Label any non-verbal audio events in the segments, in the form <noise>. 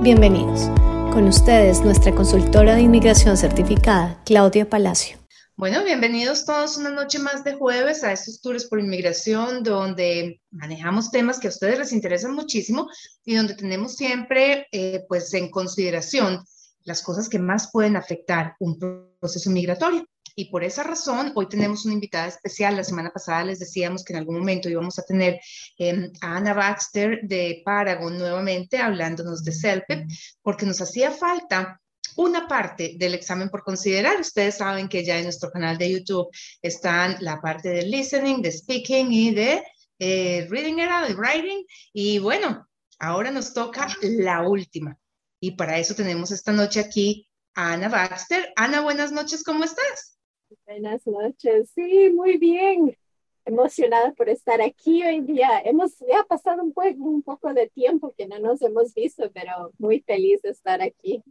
Bienvenidos. Con ustedes, nuestra consultora de inmigración certificada, Claudia Palacio. Bueno, bienvenidos todos una noche más de jueves a estos tours por inmigración, donde manejamos temas que a ustedes les interesan muchísimo y donde tenemos siempre, eh, pues, en consideración las cosas que más pueden afectar un proceso migratorio. Y por esa razón, hoy tenemos una invitada especial. La semana pasada les decíamos que en algún momento íbamos a tener em, a Ana Baxter de Paragon nuevamente hablándonos de CELPEP, porque nos hacía falta una parte del examen por considerar. Ustedes saben que ya en nuestro canal de YouTube están la parte de listening, de speaking y de eh, reading era, de writing. Y bueno, ahora nos toca la última. Y para eso tenemos esta noche aquí a Ana Baxter. Ana, buenas noches, ¿cómo estás? Buenas noches, sí, muy bien. Emocionada por estar aquí hoy día. Hemos ya pasado un, poco, un poco de tiempo que no nos hemos visto, pero muy feliz de estar aquí.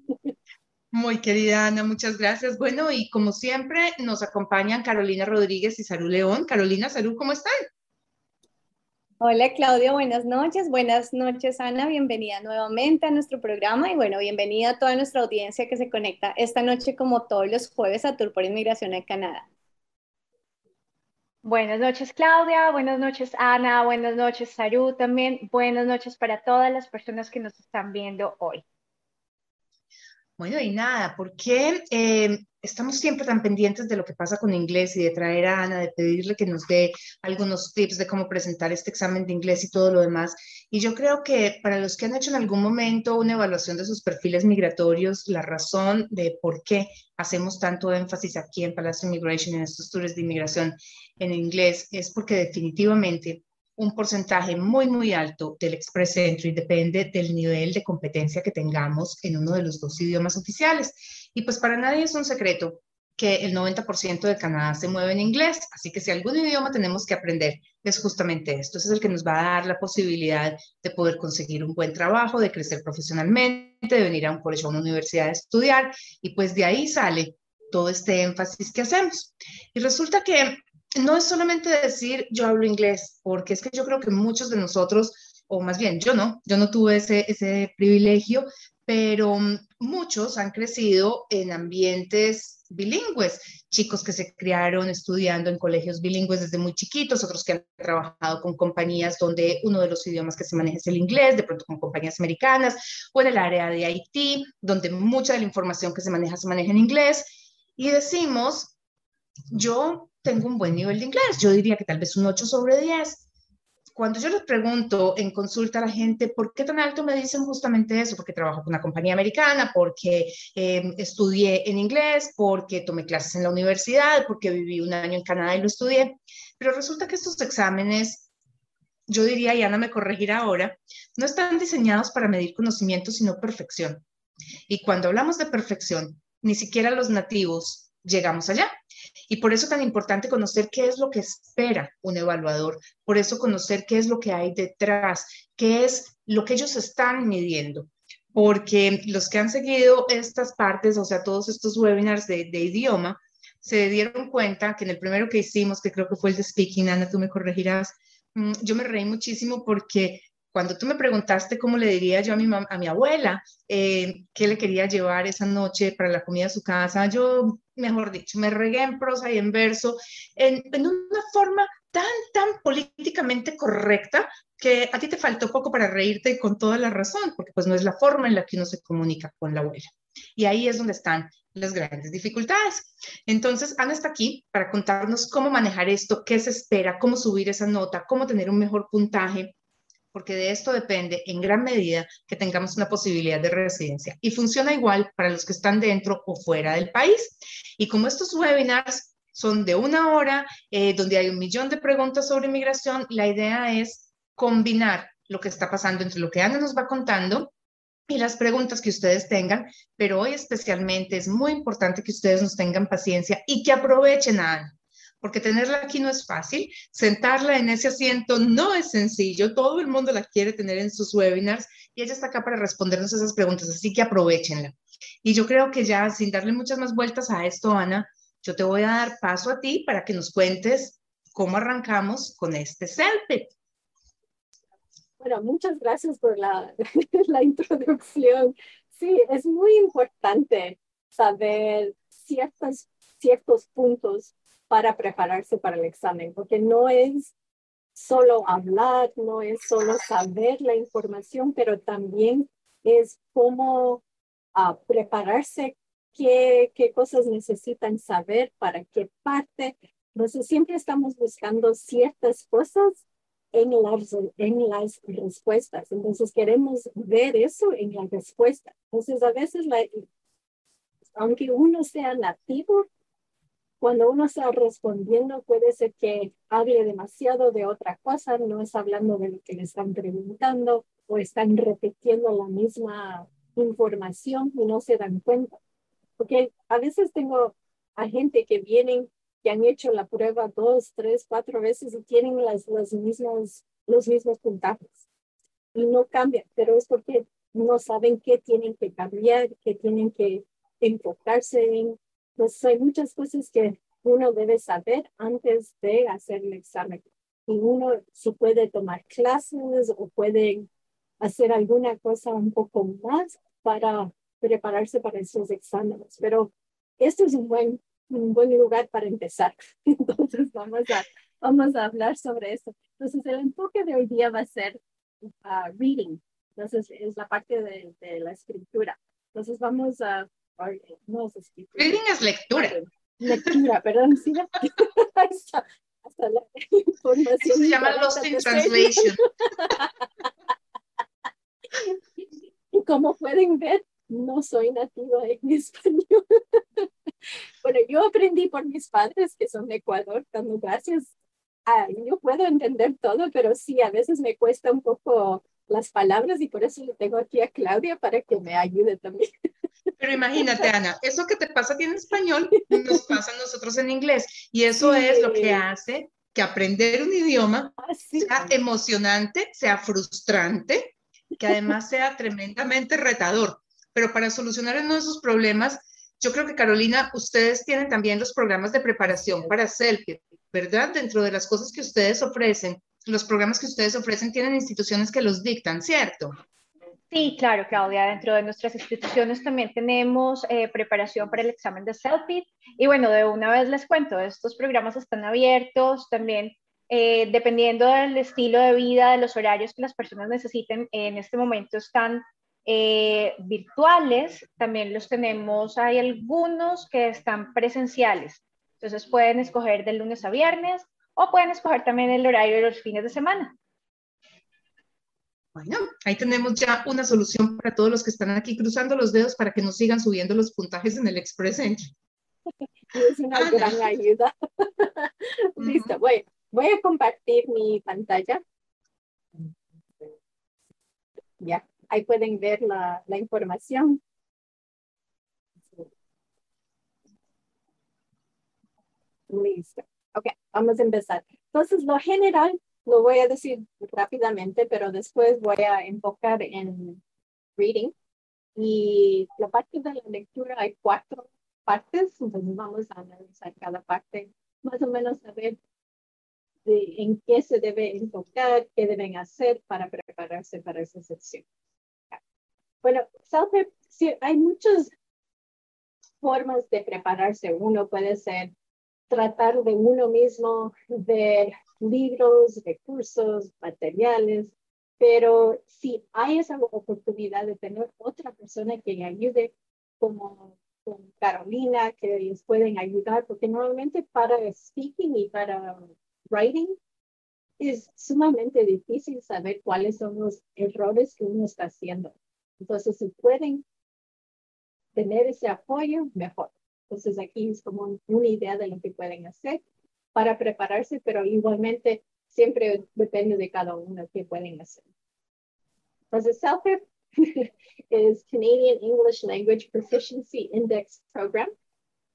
Muy querida Ana, muchas gracias. Bueno, y como siempre, nos acompañan Carolina Rodríguez y Salud León. Carolina, Salud, ¿cómo están? Hola Claudia, buenas noches. Buenas noches Ana, bienvenida nuevamente a nuestro programa y bueno, bienvenida a toda nuestra audiencia que se conecta esta noche como todos los jueves a Tour por Inmigración en Canadá. Buenas noches Claudia, buenas noches Ana, buenas noches Saru también, buenas noches para todas las personas que nos están viendo hoy. Bueno, y nada, ¿por qué eh, estamos siempre tan pendientes de lo que pasa con inglés y de traer a Ana, de pedirle que nos dé algunos tips de cómo presentar este examen de inglés y todo lo demás? Y yo creo que para los que han hecho en algún momento una evaluación de sus perfiles migratorios, la razón de por qué hacemos tanto énfasis aquí en Palacio Immigration en estos tours de inmigración en inglés es porque definitivamente un porcentaje muy, muy alto del Express Entry depende del nivel de competencia que tengamos en uno de los dos idiomas oficiales. Y pues para nadie es un secreto que el 90% de Canadá se mueve en inglés, así que si algún idioma tenemos que aprender es justamente esto, es el que nos va a dar la posibilidad de poder conseguir un buen trabajo, de crecer profesionalmente, de venir a un colegio, a una universidad a estudiar, y pues de ahí sale todo este énfasis que hacemos. Y resulta que no es solamente decir yo hablo inglés, porque es que yo creo que muchos de nosotros, o más bien yo no, yo no tuve ese, ese privilegio, pero mm, muchos han crecido en ambientes bilingües, chicos que se criaron estudiando en colegios bilingües desde muy chiquitos, otros que han trabajado con compañías donde uno de los idiomas que se maneja es el inglés, de pronto con compañías americanas, o en el área de Haití, donde mucha de la información que se maneja se maneja en inglés, y decimos, yo tengo un buen nivel de inglés. Yo diría que tal vez un 8 sobre 10. Cuando yo les pregunto en consulta a la gente, ¿por qué tan alto me dicen justamente eso? Porque trabajo con una compañía americana, porque em, estudié en inglés, porque tomé clases en la universidad, porque viví un año en Canadá y lo estudié. Pero resulta que estos exámenes, yo diría, y Ana me corregirá ahora, no están diseñados para medir conocimiento, sino perfección. Y cuando hablamos de perfección, ni siquiera los nativos llegamos allá. Y por eso tan importante conocer qué es lo que espera un evaluador, por eso conocer qué es lo que hay detrás, qué es lo que ellos están midiendo. Porque los que han seguido estas partes, o sea, todos estos webinars de, idioma, se dieron cuenta que en el primero que hicimos, que creo que fue el de Speaking, Ana, tú me corregirás, mm, yo me reí muchísimo porque cuando tú me preguntaste cómo le diría yo a mi, a mi abuela eh, qué le quería llevar esa noche para la comida a su casa, yo, mejor dicho, me regué en prosa y en verso, en, en una forma tan, tan políticamente correcta que a ti te faltó poco para reírte con toda la razón, porque pues no es la forma en la que uno se comunica con la abuela. Y ahí es donde están las grandes dificultades. Entonces, Ana está aquí para contarnos cómo manejar esto, qué se espera, cómo subir esa nota, cómo tener un mejor puntaje porque de esto depende en gran medida que tengamos una posibilidad de residencia. Y funciona igual para los que están dentro o fuera del país. Y como estos webinars son de una hora, eh, donde hay un millón de preguntas sobre inmigración, la idea es combinar lo que está pasando entre lo que Ana nos va contando y las preguntas que ustedes tengan, pero hoy especialmente es muy importante que ustedes nos tengan paciencia y que aprovechen a Ana porque tenerla aquí no es fácil, sentarla en ese asiento no es sencillo, todo el mundo la quiere tener en sus webinars y ella está acá para respondernos esas preguntas, así que aprovechenla. Y yo creo que ya sin darle muchas más vueltas a esto, Ana, yo te voy a dar paso a ti para que nos cuentes cómo arrancamos con este CELPIT. Bueno, muchas gracias por la, <laughs> la introducción. Sí, es muy importante saber ciertos, ciertos puntos para prepararse para el examen, porque no es solo hablar, no es solo saber la información, pero también es cómo uh, prepararse, qué, qué cosas necesitan saber, para qué parte. Entonces, siempre estamos buscando ciertas cosas en las, en las respuestas. Entonces, queremos ver eso en la respuesta. Entonces, a veces, la, aunque uno sea nativo, cuando uno está respondiendo, puede ser que hable demasiado de otra cosa, no está hablando de lo que le están preguntando o están repitiendo la misma información y no se dan cuenta. Porque a veces tengo a gente que vienen, que han hecho la prueba dos, tres, cuatro veces y tienen las, las mismas, los mismos puntajes y no cambian, pero es porque no saben qué tienen que cambiar, qué tienen que enfocarse en. Pues hay muchas cosas que uno debe saber antes de hacer el examen. Y uno si puede tomar clases o puede hacer alguna cosa un poco más para prepararse para esos exámenes. Pero este es un buen, un buen lugar para empezar. <laughs> Entonces vamos a, vamos a hablar sobre eso. Entonces el enfoque de hoy día va a ser uh, reading. Entonces es la parte de, de la escritura. Entonces vamos a no es Reading es lectura. Lectura, perdón, sí. <laughs> hasta, hasta la información. Eso se llama Lost in Translation. <laughs> y como pueden ver, no soy nativa en <laughs> español. bueno, yo aprendí por mis padres que son de Ecuador, dando gracias. A, yo puedo entender todo, pero sí, a veces me cuesta un poco las palabras y por eso le tengo aquí a Claudia para que me ayude también. Pero imagínate, Ana, eso que te pasa a ti en español nos pasa a nosotros en inglés. Y eso es lo que hace que aprender un idioma ah, sea emocionante, sea frustrante, que además sea tremendamente retador. Pero para solucionar uno de esos problemas, yo creo que Carolina, ustedes tienen también los programas de preparación para CELPI, ¿verdad? Dentro de las cosas que ustedes ofrecen, los programas que ustedes ofrecen tienen instituciones que los dictan, ¿cierto? Sí, claro, Claudia. Dentro de nuestras instituciones también tenemos eh, preparación para el examen de CELPIT. Y bueno, de una vez les cuento, estos programas están abiertos también. Eh, dependiendo del estilo de vida, de los horarios que las personas necesiten, en este momento están eh, virtuales, también los tenemos, hay algunos que están presenciales, entonces pueden escoger de lunes a viernes o pueden escoger también el horario de los fines de semana. Bueno, ahí tenemos ya una solución para todos los que están aquí cruzando los dedos para que nos sigan subiendo los puntajes en el Express Entry. Es una gran ayuda. <laughs> Listo, voy, voy a compartir mi pantalla. Ya, ahí pueden ver la, la información. Listo. Ok, vamos a empezar. Entonces, lo general lo voy a decir rápidamente, pero después voy a enfocar en reading. Y la parte de la lectura hay cuatro partes, entonces vamos a analizar cada parte, más o menos saber de en qué se debe enfocar, qué deben hacer para prepararse para esa sección. Bueno, sí, hay muchas formas de prepararse. Uno puede ser tratar de uno mismo, ver libros, recursos, materiales, pero si hay esa oportunidad de tener otra persona que ayude, como con Carolina, que les pueden ayudar, porque normalmente para speaking y para writing es sumamente difícil saber cuáles son los errores que uno está haciendo. Entonces, si pueden tener ese apoyo, mejor. Entonces, aquí es como una idea de lo que pueden hacer para prepararse, pero igualmente siempre depende de cada uno qué pueden hacer. Entonces, CELPIP <laughs> es Canadian English Language Proficiency Index Program,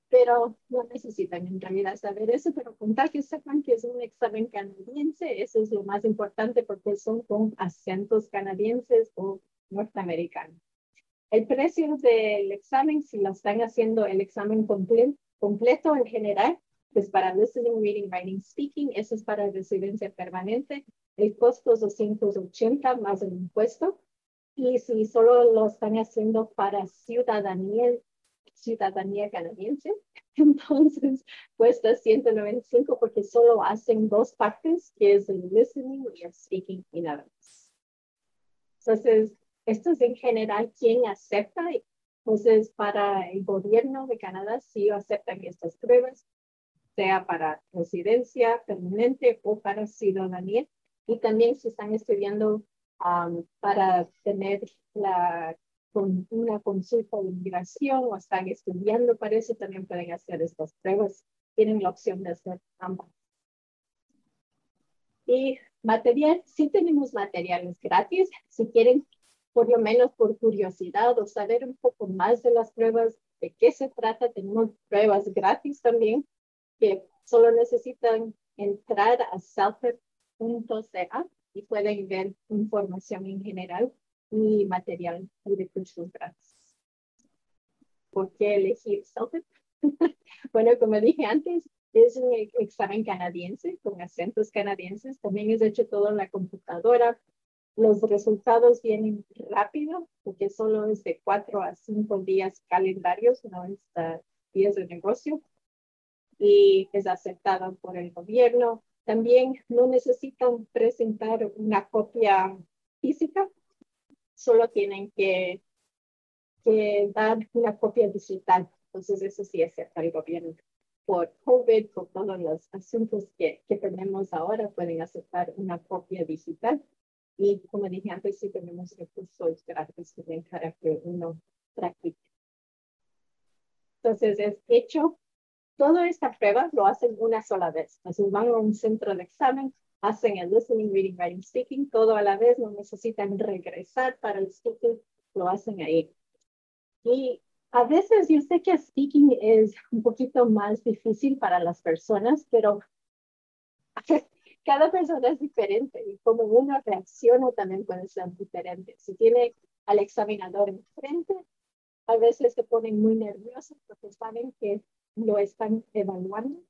pero no necesitan en realidad saber eso, pero contar que sepan que es un examen canadiense, eso es lo más importante porque son con acentos canadienses o norteamericanos. El precio del examen, si lo están haciendo el examen completo en general, pues para listening, reading, writing, speaking, eso es para residencia permanente, el costo es 280 más el impuesto. Y si solo lo están haciendo para ciudadanía, ciudadanía canadiense, <laughs> entonces cuesta 195 porque solo hacen dos partes, que es el listening y el speaking y nada más. Entonces, esto es en general quien acepta. Entonces, para el gobierno de Canadá sí aceptan estas pruebas, sea para residencia permanente o para ciudadanía. Y también si están estudiando um, para tener la, con una consulta de inmigración o están estudiando para eso, también pueden hacer estas pruebas. Tienen la opción de hacer ambas. Y material, sí tenemos materiales gratis. Si quieren, por lo menos por curiosidad o saber un poco más de las pruebas, de qué se trata, tenemos pruebas gratis también que solo necesitan entrar a self.ca y pueden ver información en general y material de gratis. ¿Por qué elegir CELTIP? <laughs> bueno, como dije antes, es un examen canadiense con acentos canadienses. También es hecho todo en la computadora. Los resultados vienen rápido porque solo es de cuatro a cinco días calendarios, no es días de negocio. Y es aceptado por el gobierno. También no necesitan presentar una copia física, solo tienen que, que dar una copia digital. Entonces, eso sí acepta el gobierno. Por COVID, por todos los asuntos que, que tenemos ahora, pueden aceptar una copia digital. Y como dije antes, sí tenemos recursos gratis para que uno practique. Entonces, es hecho Toda esta prueba lo hacen una sola vez. Entonces van a un centro de examen, hacen el listening, reading, writing, speaking, todo a la vez, no necesitan regresar para el speaking, lo hacen ahí. Y a veces yo sé que speaking es un poquito más difícil para las personas, pero <laughs> cada persona es diferente y como uno reacciona también puede ser diferente. Si tiene al examinador enfrente, a veces se ponen muy nerviosos porque saben que lo están evaluando.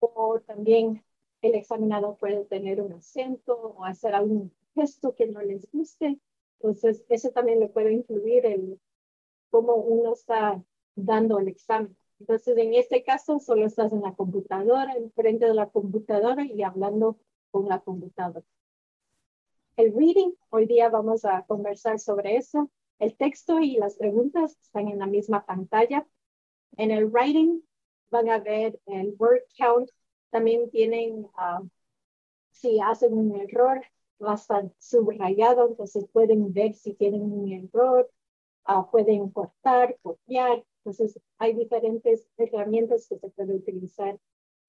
O también el examinador puede tener un acento o hacer algún gesto que no les guste. Entonces, eso también le puede incluir en cómo uno está dando el examen. Entonces, en este caso, solo estás en la computadora, enfrente de la computadora y hablando con la computadora. El reading, hoy día vamos a conversar sobre eso. El texto y las preguntas están en la misma pantalla. En el writing van a ver el word count. También tienen, ah, si hacen un error, va a estar subrayado, entonces pueden ver si tienen un error, uh, pueden cortar, copiar. Entonces hay diferentes herramientas que se pueden utilizar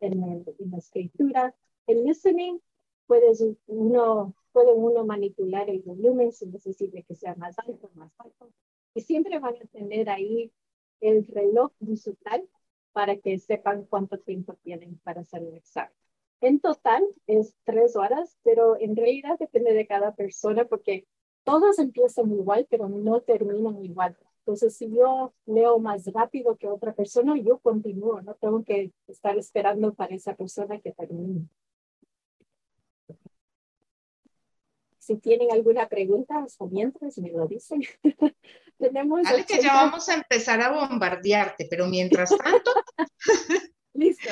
en, en la escritura. El listening, puedes uno, puede uno manipular el volumen si necesita que sea más alto, más alto. Y siempre van a tener ahí el reloj digital para que sepan cuánto tiempo tienen para hacer el examen. En total es tres horas, pero en realidad depende de cada persona porque todos empiezan igual, pero no terminan igual. Entonces, si yo leo más rápido que otra persona, yo continúo, no tengo que estar esperando para esa persona que termine. Si tienen alguna pregunta, hasta mientras me lo dicen. <laughs> Tenemos Dale que ya vamos a empezar a bombardearte, pero mientras tanto. <laughs> Listo.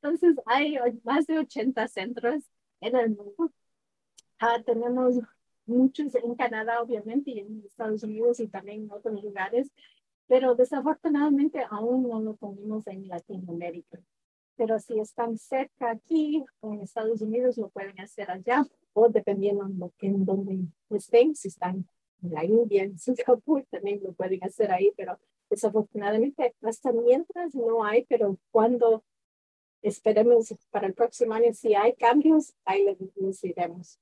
Entonces, hay más de 80 centros en el mundo. Ah, tenemos muchos en Canadá, obviamente, y en Estados Unidos y también en otros lugares, pero desafortunadamente aún no lo tenemos en Latinoamérica. Pero si están cerca aquí o en Estados Unidos, lo pueden hacer allá, o dependiendo en donde estén, si están la India, en Singapur también lo pueden hacer ahí, pero desafortunadamente hasta mientras no hay, pero cuando esperemos para el próximo año si hay cambios, ahí les iremos.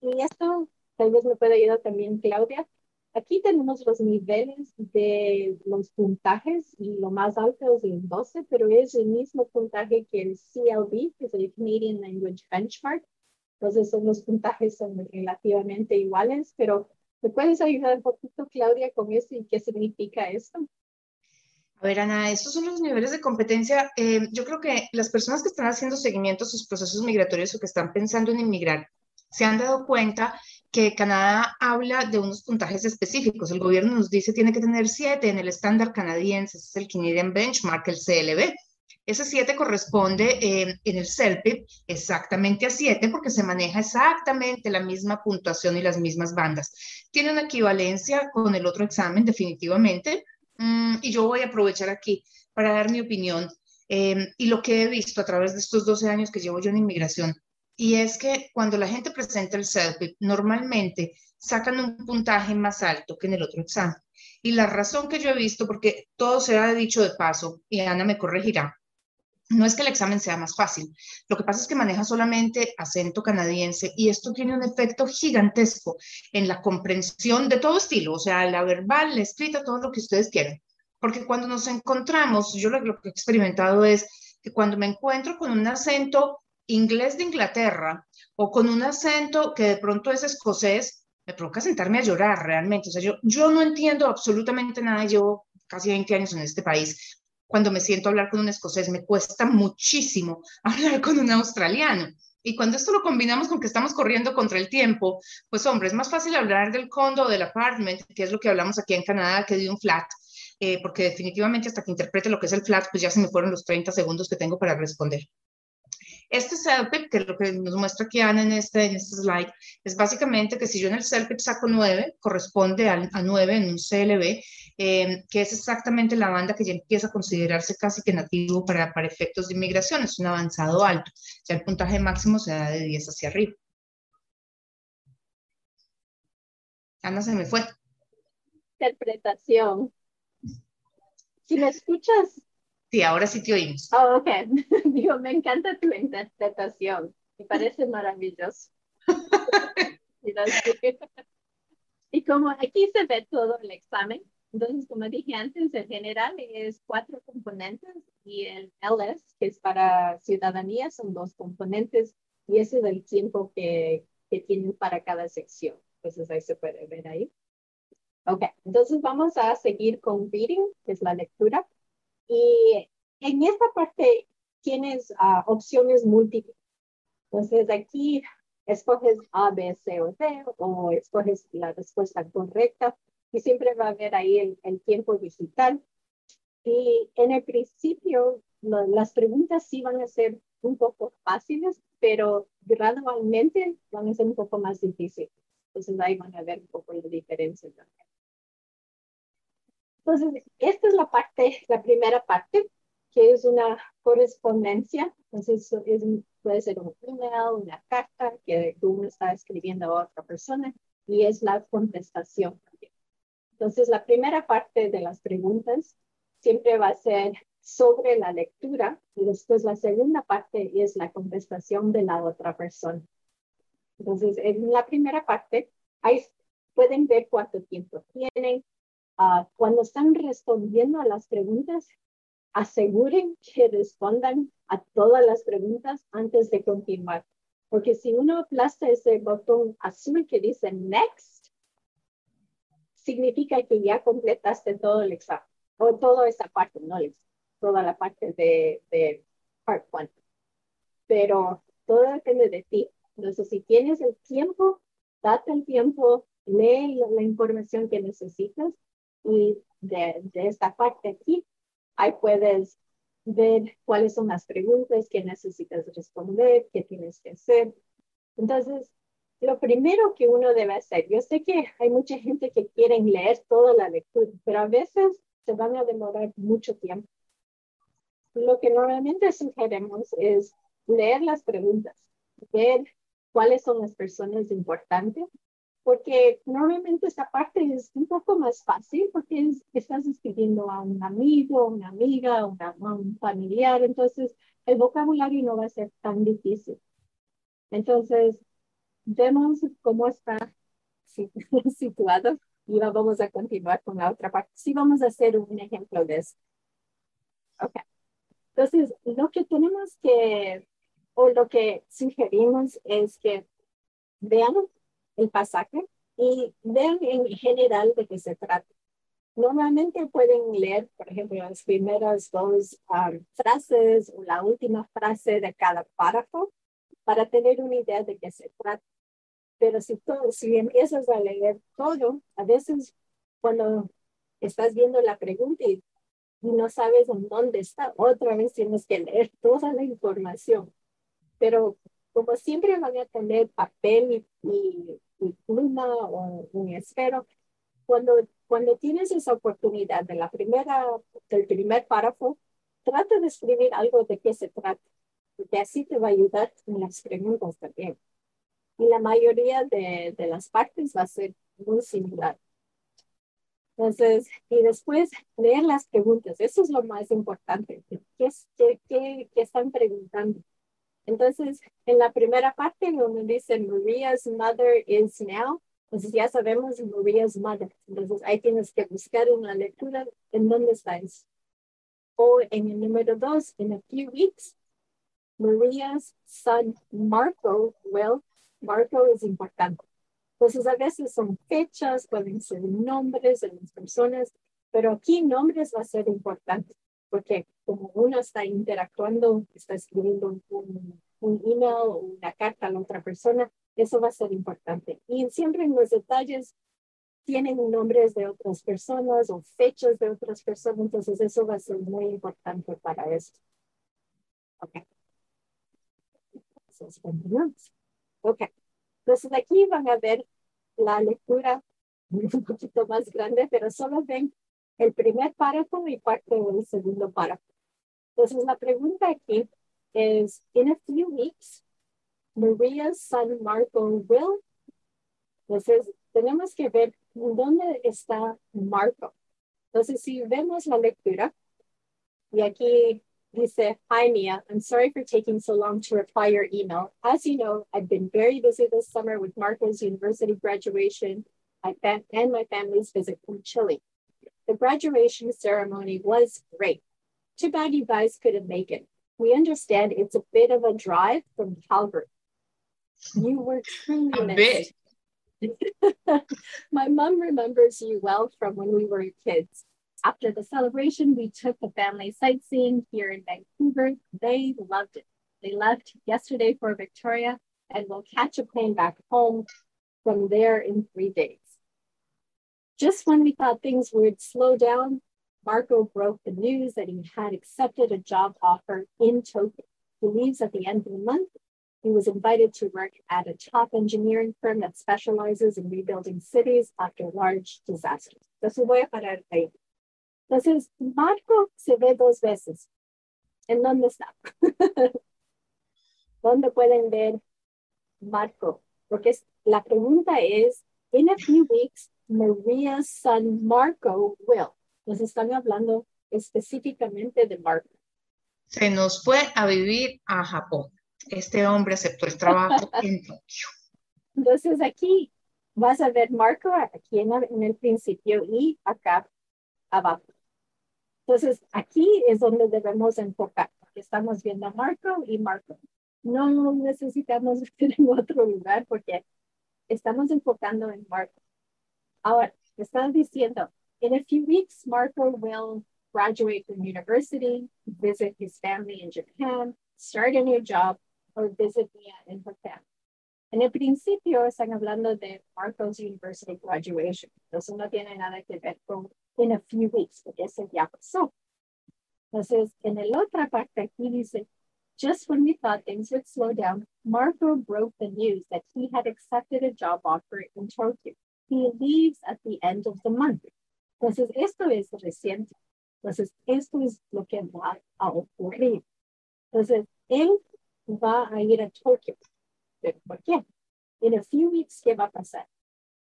Y esto tal vez me puede ayudar también Claudia. Aquí tenemos los niveles de los puntajes y lo más alto es el 12, pero es el mismo puntaje que el CLB, que es el Canadian Language Benchmark. Entonces, los puntajes son relativamente iguales, pero ¿me puedes ayudar un poquito, Claudia, con eso y qué significa esto? A ver, Ana, estos son los niveles de competencia. Eh, yo creo que las personas que están haciendo seguimiento a sus procesos migratorios o que están pensando en inmigrar se han dado cuenta que Canadá habla de unos puntajes específicos. El gobierno nos dice tiene que tener siete en el estándar canadiense, es el Canadian Benchmark, el CLB. Ese 7 corresponde eh, en el CELPIP exactamente a 7 porque se maneja exactamente la misma puntuación y las mismas bandas. Tiene una equivalencia con el otro examen definitivamente mm, y yo voy a aprovechar aquí para dar mi opinión em, y lo que he visto a través de estos 12 años que llevo yo en inmigración. Y es que cuando la gente presenta el CELPIP, normalmente sacan un puntaje más alto que en el otro examen. Y la razón que yo he visto, porque todo se ha dicho de paso, y Ana me corregirá, no es que el examen sea más fácil, lo que pasa es que maneja solamente acento canadiense y esto tiene un efecto gigantesco en la comprensión de todo estilo, o sea, la verbal, la escrita, todo lo que ustedes quieran. Porque cuando nos encontramos, yo lo, que he experimentado es que cuando me encuentro con un acento inglés de Inglaterra o con un acento que de pronto es escocés, me provoca sentarme a llorar realmente. O sea, yo, yo no entiendo absolutamente nada, llevo casi 20 años en este país, cuando me siento a hablar con un escocés, me cuesta muchísimo <laughs> hablar con un australiano. Y cuando esto lo combinamos con que estamos corriendo contra el tiempo, pues hombre, es más fácil hablar del condo o del apartment, que es lo que hablamos aquí en Canadá, que de un flat, eh, porque definitivamente hasta que interprete lo que es el flat, pues ya se me fueron los 30 segundos que tengo para responder. Este CELPIP, que es lo que nos muestra aquí Ana en este, en este slide, es básicamente que si yo en el CELPIP saco 9, corresponde a, a 9 en un CLB, eh, que es exactamente la banda que ya empieza a considerarse casi que nativo para, para efectos de inmigración, es un avanzado alto. Ya el puntaje máximo se da de 10 hacia arriba. Ana se me fue. Interpretación. Si me escuchas, Sí, ahora sí te oímos. Oh, ok. <laughs> Digo, me encanta tu interpretación. Me parece maravilloso. <laughs> y como aquí se ve todo el examen, entonces, como dije antes, en general es cuatro componentes y el LS, que es para ciudadanía, son dos componentes y ese es el tiempo que, que tienen para cada sección. Entonces, ahí se puede ver ahí. Ok, entonces vamos a seguir con reading, que es la lectura. Y en esta parte tienes uh, opciones múltiples. Entonces aquí escoges A, B, C o D o escoges la respuesta correcta y siempre va a haber ahí el, el tiempo digital. Y en el principio las preguntas sí van a ser un poco fáciles, pero gradualmente van a ser un poco más difíciles. Entonces ahí van a ver un poco la diferencia también. Entonces, esta es la parte, la primera parte, que es una correspondencia. Entonces, es, puede ser un email, una carta que tú está escribiendo a otra persona y es la contestación también. Entonces, la primera parte de las preguntas siempre va a ser sobre la lectura y después la segunda parte es la contestación de la otra persona. Entonces, en la primera parte, ahí pueden ver cuánto tiempo tienen, Ah, cuando están respondiendo a las preguntas, aseguren que respondan a todas las preguntas antes de continuar. Porque si uno aplasta ese botón azul que dice Next, significa que ya completaste todo el examen, o toda esa parte, no toda la parte de, de Part 1. Pero todo depende de ti. Entonces, si tienes el tiempo, date el tiempo, lee la información que necesitas y de, esta parte aquí, ahí puedes ver cuáles son las preguntas que necesitas responder, qué tienes que hacer. Entonces, lo primero que uno debe hacer, yo sé que hay mucha gente que quiere leer toda la lectura, pero a veces se van a demorar mucho tiempo. Lo que normalmente sugerimos es leer las preguntas, ver cuáles son las personas importantes porque normalmente esta parte es un poco más fácil porque estás escribiendo a un amigo, una amiga, una, a un familiar, entonces el vocabulario no va a ser tan difícil. Entonces, vemos cómo está <laughs> situado y vamos a continuar con la otra parte. Sí, vamos a hacer un ejemplo de eso. Ok. Entonces, lo que tenemos que, o lo que sugerimos es que veamos el pasaje y vean en general de qué se trata. normalmente pueden leer, por ejemplo, las primeras dos um, frases o la última frase de cada párrafo para tener una idea de qué se trata. Pero si, todo, si empiezas a leer todo, a veces cuando estás viendo la pregunta y, no sabes en dónde está, otra vez tienes que leer toda la información. Pero como siempre van a tener papel y, y pluma o un esfero, cuando, cuando tienes esa oportunidad de la primera, del primer párrafo, trata de escribir algo de qué se trata, porque así te va a ayudar en las preguntas también. Y la mayoría de, de las partes va a ser muy similar. Entonces, y después leer las preguntas, eso es lo más importante. ¿Qué, qué, qué, qué están preguntando? Entonces, en la primera parte donde dice Maria's mother is now, entonces ya sabemos Maria's mother. Entonces ahí tienes que buscar en la lectura en dónde está eso. O en el número dos, in a few weeks, Maria's son Marco will, Marco es importante. Entonces, a veces son fechas, pueden ser nombres de las personas, pero aquí nombres va a ser importante, porque como uno está interactuando, está escribiendo un, un email o una carta a la otra persona, eso va a ser importante. Y siempre en los detalles tienen nombres de otras personas o fechas de otras personas, entonces eso va a ser muy importante para esto. Ok. Entonces, Ok. Entonces aquí van a ver la lectura un poquito más grande, pero solo ven el primer párrafo y parte del segundo párrafo. Entonces la pregunta aquí es, in a few weeks, Maria's son Marco will. Entonces tenemos que ver dónde está Marco. Entonces si vemos la lectura, y aquí Dice, hi Mia, I'm sorry for taking so long to reply your email. As you know, I've been very busy this summer with Marco's university graduation and my family's visit from Chile. The graduation ceremony was great. Too bad you guys couldn't make it. We understand it's a bit of a drive from Calgary. You were truly a missed. <laughs> my mom remembers you well from when we were kids. After the celebration, we took the family sightseeing here in Vancouver. They loved it. They left yesterday for Victoria and will catch a plane back home from there in three days. Just when we thought things would slow down, Marco broke the news that he had accepted a job offer in Tokyo. He leaves at the end of the month. He was invited to work at a top engineering firm that specializes in rebuilding cities after large disasters. Entonces voy a parar ahí. Entonces, Marco se ve dos veces. ¿En dónde está? <laughs> ¿Dónde pueden ver Marco? Porque la pregunta es, in a few weeks, Maria's son Marco will. Nos están hablando específicamente de Marco. Se nos fue a vivir a Japón. Este hombre aceptó el trabajo <laughs> en Tokio. Entonces aquí vas a ver Marco aquí en, en el principio y acá abajo. Entonces, aquí es donde debemos enfocar, porque estamos viendo a Marco y Marco. No necesitamos <laughs> ir en otro lugar porque estamos enfocando en Marco. Ahora, están diciendo, in a few weeks, Marco will graduate from university, visit his family in Japan, start a new job, or visit Mia in her Japan. En el principio están hablando de Marco's University graduation. Entonces no tiene nada que ver con in a few weeks, porque ese ya pasó. Entonces, en la otra parte aquí dice, just when we thought things would slow down, Marco broke the news that he had accepted a job offer in Tokyo. He leaves at the end of the month. Entonces, esto es reciente. Entonces, esto es lo que va a ocurrir. Entonces, él va a ir a Tokio. ¿Pero por qué? In a few weeks, ¿qué va a pasar?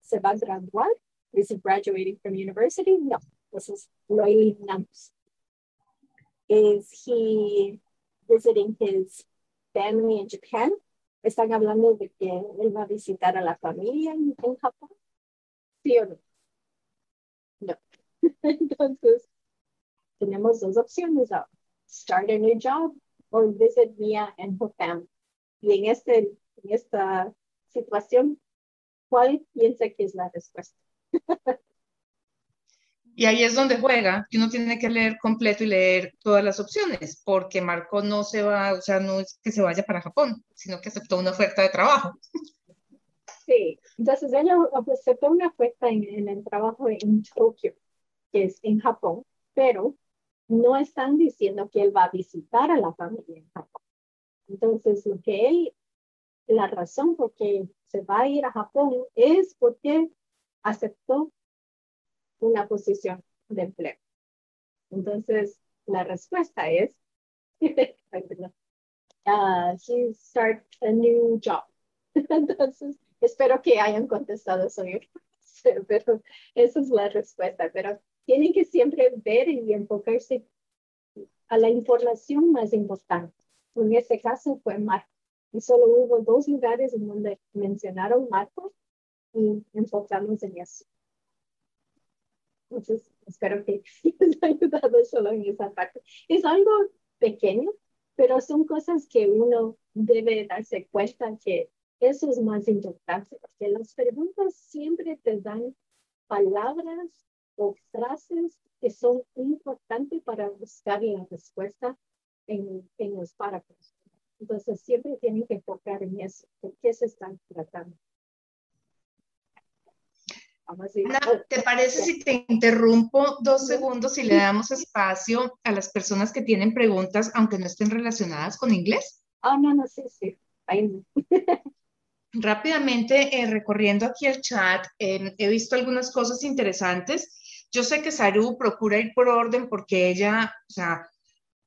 ¿Se va a graduar? Is he graduating from university? No. This is lo eliminamos. Is he visiting his family in Japan? ¿Están hablando de que él va a visitar a la familia en, en Japón? ¿Sí o no? No. <laughs> Entonces, tenemos dos opciones ahora. Start a new job or visit Mia and her family. Y en, este, en esta situación, ¿cuál piensa que es la respuesta? Y ahí es donde juega, que uno tiene que leer completo y leer todas las opciones, porque Marco no se va, o sea, no es que se vaya para Japón, sino que aceptó una oferta de trabajo. Sí, entonces ella aceptó una oferta en, el trabajo en Tokio, que es en Japón, pero no están diciendo que él va a visitar a la familia en Japón. Entonces, lo que él, la razón por que se va a ir a Japón es porque aceptó una posición de empleo. Entonces, la respuesta es, <laughs> uh, he start a new job. <laughs> Entonces, espero que hayan contestado eso, <laughs> pero esa es la respuesta. Pero tienen que siempre ver y enfocarse a la información más importante. En este caso fue Marco. Y solo hubo dos lugares en donde mencionaron Marco y enfocamos en eso. Entonces, espero que <laughs> les haya ayudado solo en esa parte. Es algo pequeño, pero son cosas que uno debe darse cuenta que eso es más importante, porque las preguntas siempre te dan palabras o frases que son importantes para buscar la respuesta en, en los párrafos. Entonces, siempre tienen que enfocar en eso, de qué se están tratando. Ana, ¿te parece si te interrumpo dos segundos y le damos espacio a las personas que tienen preguntas, aunque no estén relacionadas con inglés? Ah, no, no, sí, sí. Ahí <laughs> Rápidamente, eh, recorriendo aquí el chat, eh, he visto algunas cosas interesantes. Yo sé que Saru procura ir por orden porque ella, o sea,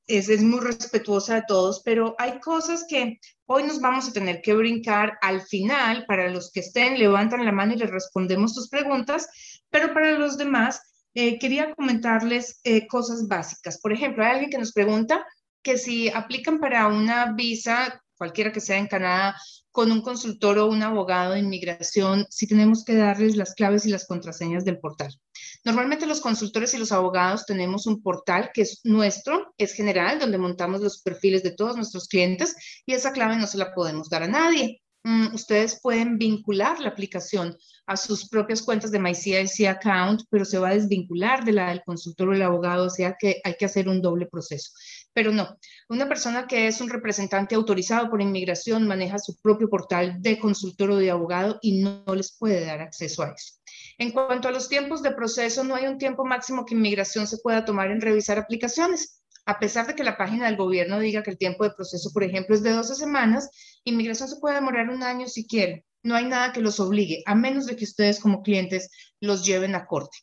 es, muy respetuosa de todos, pero hay cosas que hoy nos vamos a tener que brincar al final. Para los que estén, levantan la mano y les respondemos tus preguntas, pero para los demás, eh, quería comentarles eh, cosas básicas. Por ejemplo, hay alguien que nos pregunta que si aplican para una visa, cualquiera que sea en Canadá, con un consultor o un abogado de inmigración, si tenemos que darles las claves y las contraseñas del portal. Normalmente los consultores y los abogados tenemos un portal que es nuestro, es general, donde montamos los perfiles de todos nuestros clientes y esa clave no se la podemos dar a nadie. Mm, ustedes pueden vincular la aplicación a sus propias cuentas de MyCIC account, pero se va a desvincular de la del consultor o el abogado, o sea que hay que hacer un doble proceso. Pero no, una persona que es un representante autorizado por inmigración maneja su propio portal de consultor o de abogado y no les puede dar acceso a eso. En cuanto a los tiempos de proceso, no hay un tiempo máximo que inmigración se pueda tomar en revisar aplicaciones. A pesar de que la página del gobierno diga que el tiempo de proceso, por ejemplo, es de 12 semanas, inmigración se puede demorar un año si quiere. No hay nada que los obligue, a menos de que ustedes como clientes los lleven a corte.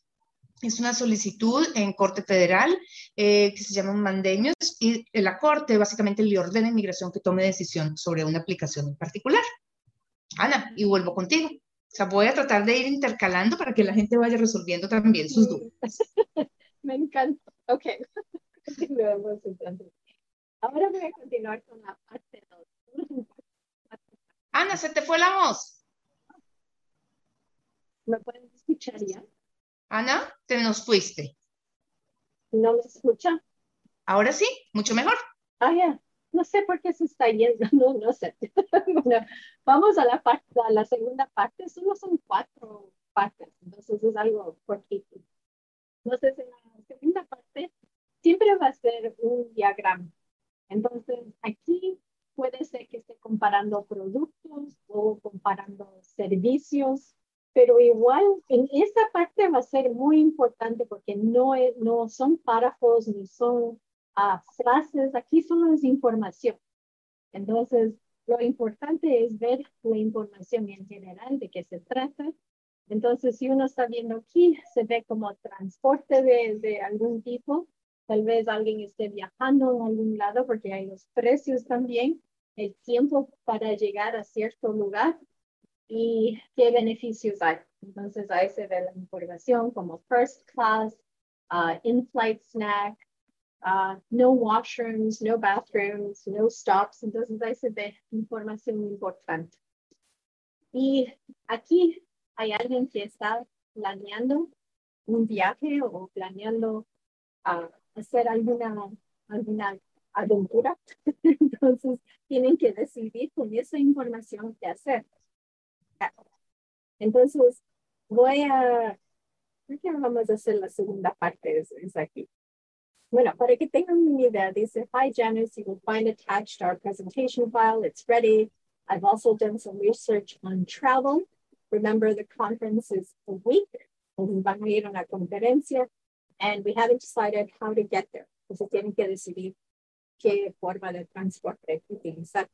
Es una solicitud en Corte Federal eh, que se llama mandeños y la Corte básicamente le ordena a inmigración que tome decisión sobre una aplicación en particular. Ana, y vuelvo contigo. O sea, voy a tratar de ir intercalando para que la gente vaya resolviendo también sus dudas. <laughs> Me encanta. Ok. <laughs> Ahora voy a continuar con la parte 2. Ana, se te fue la voz. ¿Me puedes escuchar ya? Ana, te nos fuiste. ¿No me escucha? Ahora sí, mucho mejor. Ah, ya no sé por qué se está yendo, <laughs> no, no sé. <laughs> bueno, vamos a la, parte, a la segunda parte, solo son cuatro partes, entonces es algo cortito. Entonces, en la segunda parte siempre va a ser un diagrama. Entonces, aquí puede ser que esté comparando productos o comparando servicios, pero igual en esa parte va a ser muy importante porque no, es, no son párrafos ni son a frases, aquí solo es información. Entonces, lo importante es ver la información en general de qué se trata. Entonces, si uno está viendo aquí, se ve como transporte de, de algún tipo. Tal vez alguien esté viajando a algún lado porque hay los precios también, el tiempo para llegar a cierto lugar y qué beneficios hay. Entonces, ahí se ve la información como first class, uh, in-flight snack, Uh, no washrooms, no bathrooms, no stops. Entonces, ahí se ve información importante. Y aquí hay alguien que está planeando un viaje o planeando uh, hacer alguna, alguna aventura. <laughs> Entonces, tienen que decidir con esa información qué hacer. Entonces, voy a vamos a hacer la segunda parte, es, es aquí. Bueno, para que tengan una idea, dice, Hi Janice, you will find attached our presentation file. It's ready. I've also done some research on travel. Remember, the conference is a week. Van a ir a una conferencia, and we haven't decided how to get there. Entonces tienen que decidir qué forma de transporte utilizar.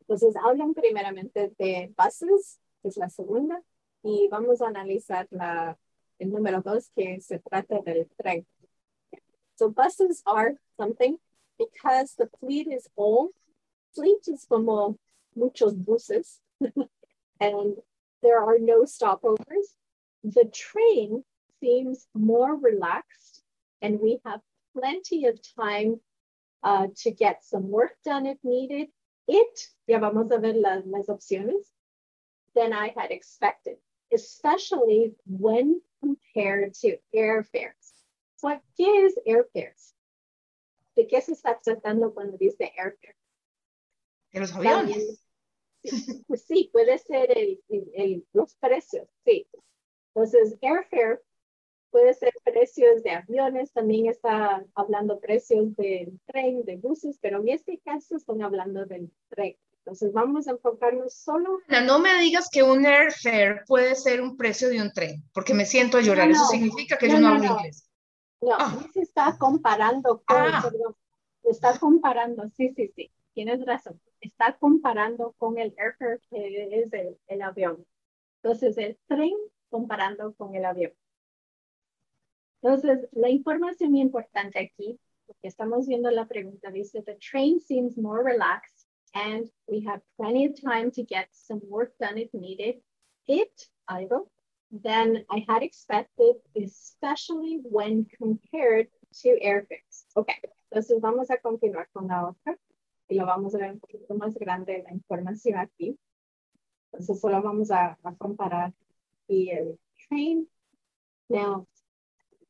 Entonces hablan primeramente de buses, que es la segunda, y vamos a analizar la, el número dos, que se trata del tren. So buses are something because the fleet is old. Fleet is como muchos buses <laughs> and there are no stopovers. The train seems more relaxed and we have plenty of time uh, to get some work done if needed. It, ya vamos a ver las, las opciones, than I had expected, especially when compared to airfares. What is airfares? ¿De qué se está tratando cuando dice airfare? De los aviones. Sí, pues <laughs> sí, puede ser el, el, los precios, sí. Entonces, airfare puede ser precios de aviones, también está hablando precios de tren, de buses, pero en este caso están hablando del tren. Entonces vamos a enfocarnos solo. No me digas que un airfare puede ser un precio de un tren, porque me siento a llorar. No, no. Eso significa que No, yo no, hablo inglés. No, Ah. se está comparando con, Ah. perdón, está comparando, sí, sí, sí, tienes razón. Está comparando con el airfare que es el, el avión. Entonces, el tren comparando con el avión. Entonces, la información importante aquí, porque estamos viendo la pregunta, dice, the train seems more relaxed and we have plenty of time to get some work done if needed. It, algo, than I had expected, especially when compared to airfares. Ok, entonces vamos a continuar con la otra y lo vamos a ver un poquito más grande la información aquí. Entonces solo vamos a, a comparar y el train. Now,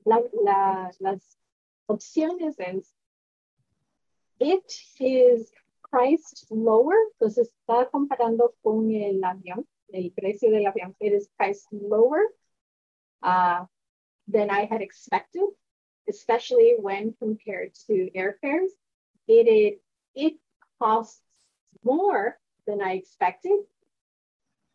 la, la, las opciones es it is priced lower, entonces está comparando con el avión, el precio del avión, it is priced lower uh, than I had expected, especially when compared to airfares. It, it, it costs more than I expected.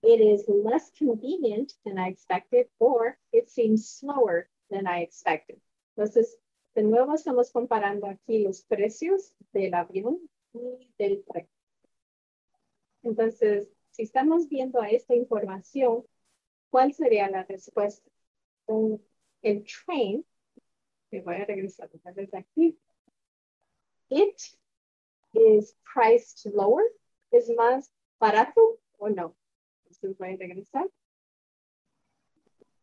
It is less convenient than I expected, or it seems slower than I expected. Entonces, de nuevo estamos comparando aquí los precios del avión del. Entonces, si estamos viendo a esta información, ¿cuál sería la respuesta? El train, me voy a regresar desde aquí. It is priced lower, es más barato o no? Entonces voy a regresar.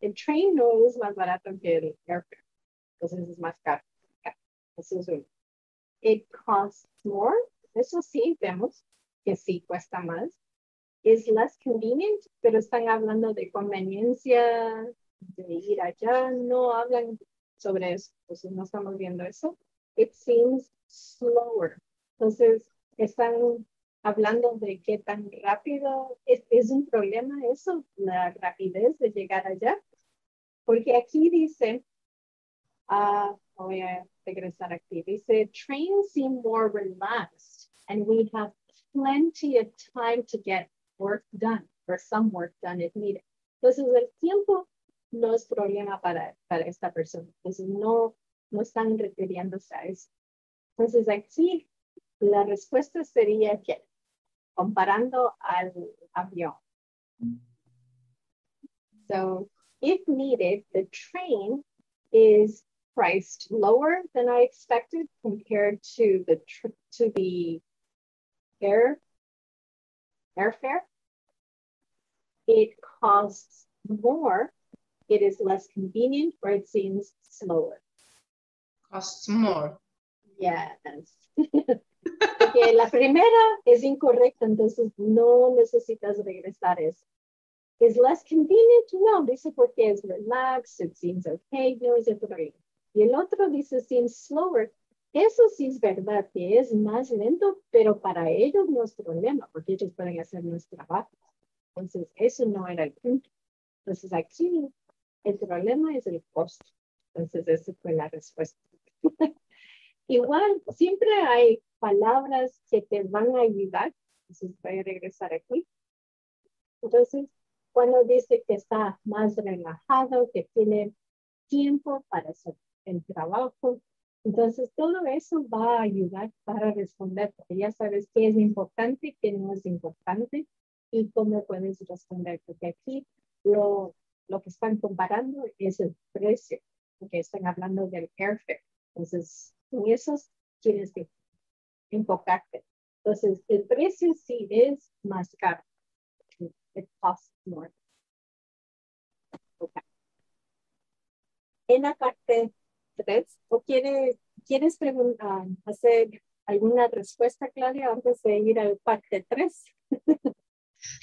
El train no es más barato que el airfare, entonces es más caro. Eso es uno. It costs more, eso sí vemos que sí cuesta más. Es less convenient, pero están hablando de conveniencia, de ir allá, no hablan sobre eso, entonces no estamos viendo eso. It seems slower, entonces están hablando de qué tan rápido es, un problema eso, la rapidez de llegar allá, porque aquí dice, ah, voy a regresar aquí, dice, trains seem more relaxed and we have plenty of time to get work done or some work done if needed. Entonces el tiempo no es problema para, para esta persona, entonces no, no están refiriéndose a eso. Entonces aquí la respuesta sería que comparando al avión. So if needed, the train is priced lower than I expected compared to the to the air airfare. It costs more. It is less convenient, or it seems slower. Costs more. Yes. <laughs> Porque la primera es incorrecta, entonces no necesitas regresar eso. Is less convenient? No, dice porque es relaxed, it seems okay, no es el problema. Y el otro dice seems slower. Eso sí es verdad que es más lento, pero para ellos no es problema, porque ellos pueden hacer nuestro trabajo. Entonces, eso no era el punto. Entonces, aquí El problema es el costo. Entonces, esa fue la respuesta. <laughs> Igual, siempre hay palabras que te van a ayudar. Entonces, voy a regresar aquí. Entonces, cuando dice que está más relajado, que tiene tiempo para hacer el trabajo, entonces todo eso va a ayudar para responder, porque ya sabes qué es importante, qué no es importante y cómo puedes responder, porque aquí lo, lo que están comparando es el precio, porque están hablando del airfare. Entonces, con eso tienes que enfocarte. Entonces, el precio sí es más caro. It costs more. Okay. En la parte 3, ¿o quieres, quieres preguntar, hacer alguna respuesta, Claudia, antes de ir al parte 3? <laughs>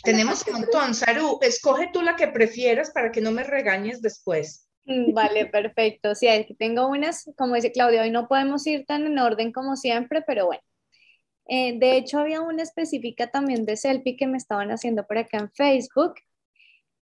Tenemos un montón. Saru, escoge tú la que prefieras para que no me regañes después. Mm, vale, <laughs> perfecto. Sí, aquí tengo unas, como dice Claudia, hoy no podemos ir tan en orden como siempre, pero bueno. Eh, de hecho, había una específica también de selfie que me estaban haciendo por acá en Facebook.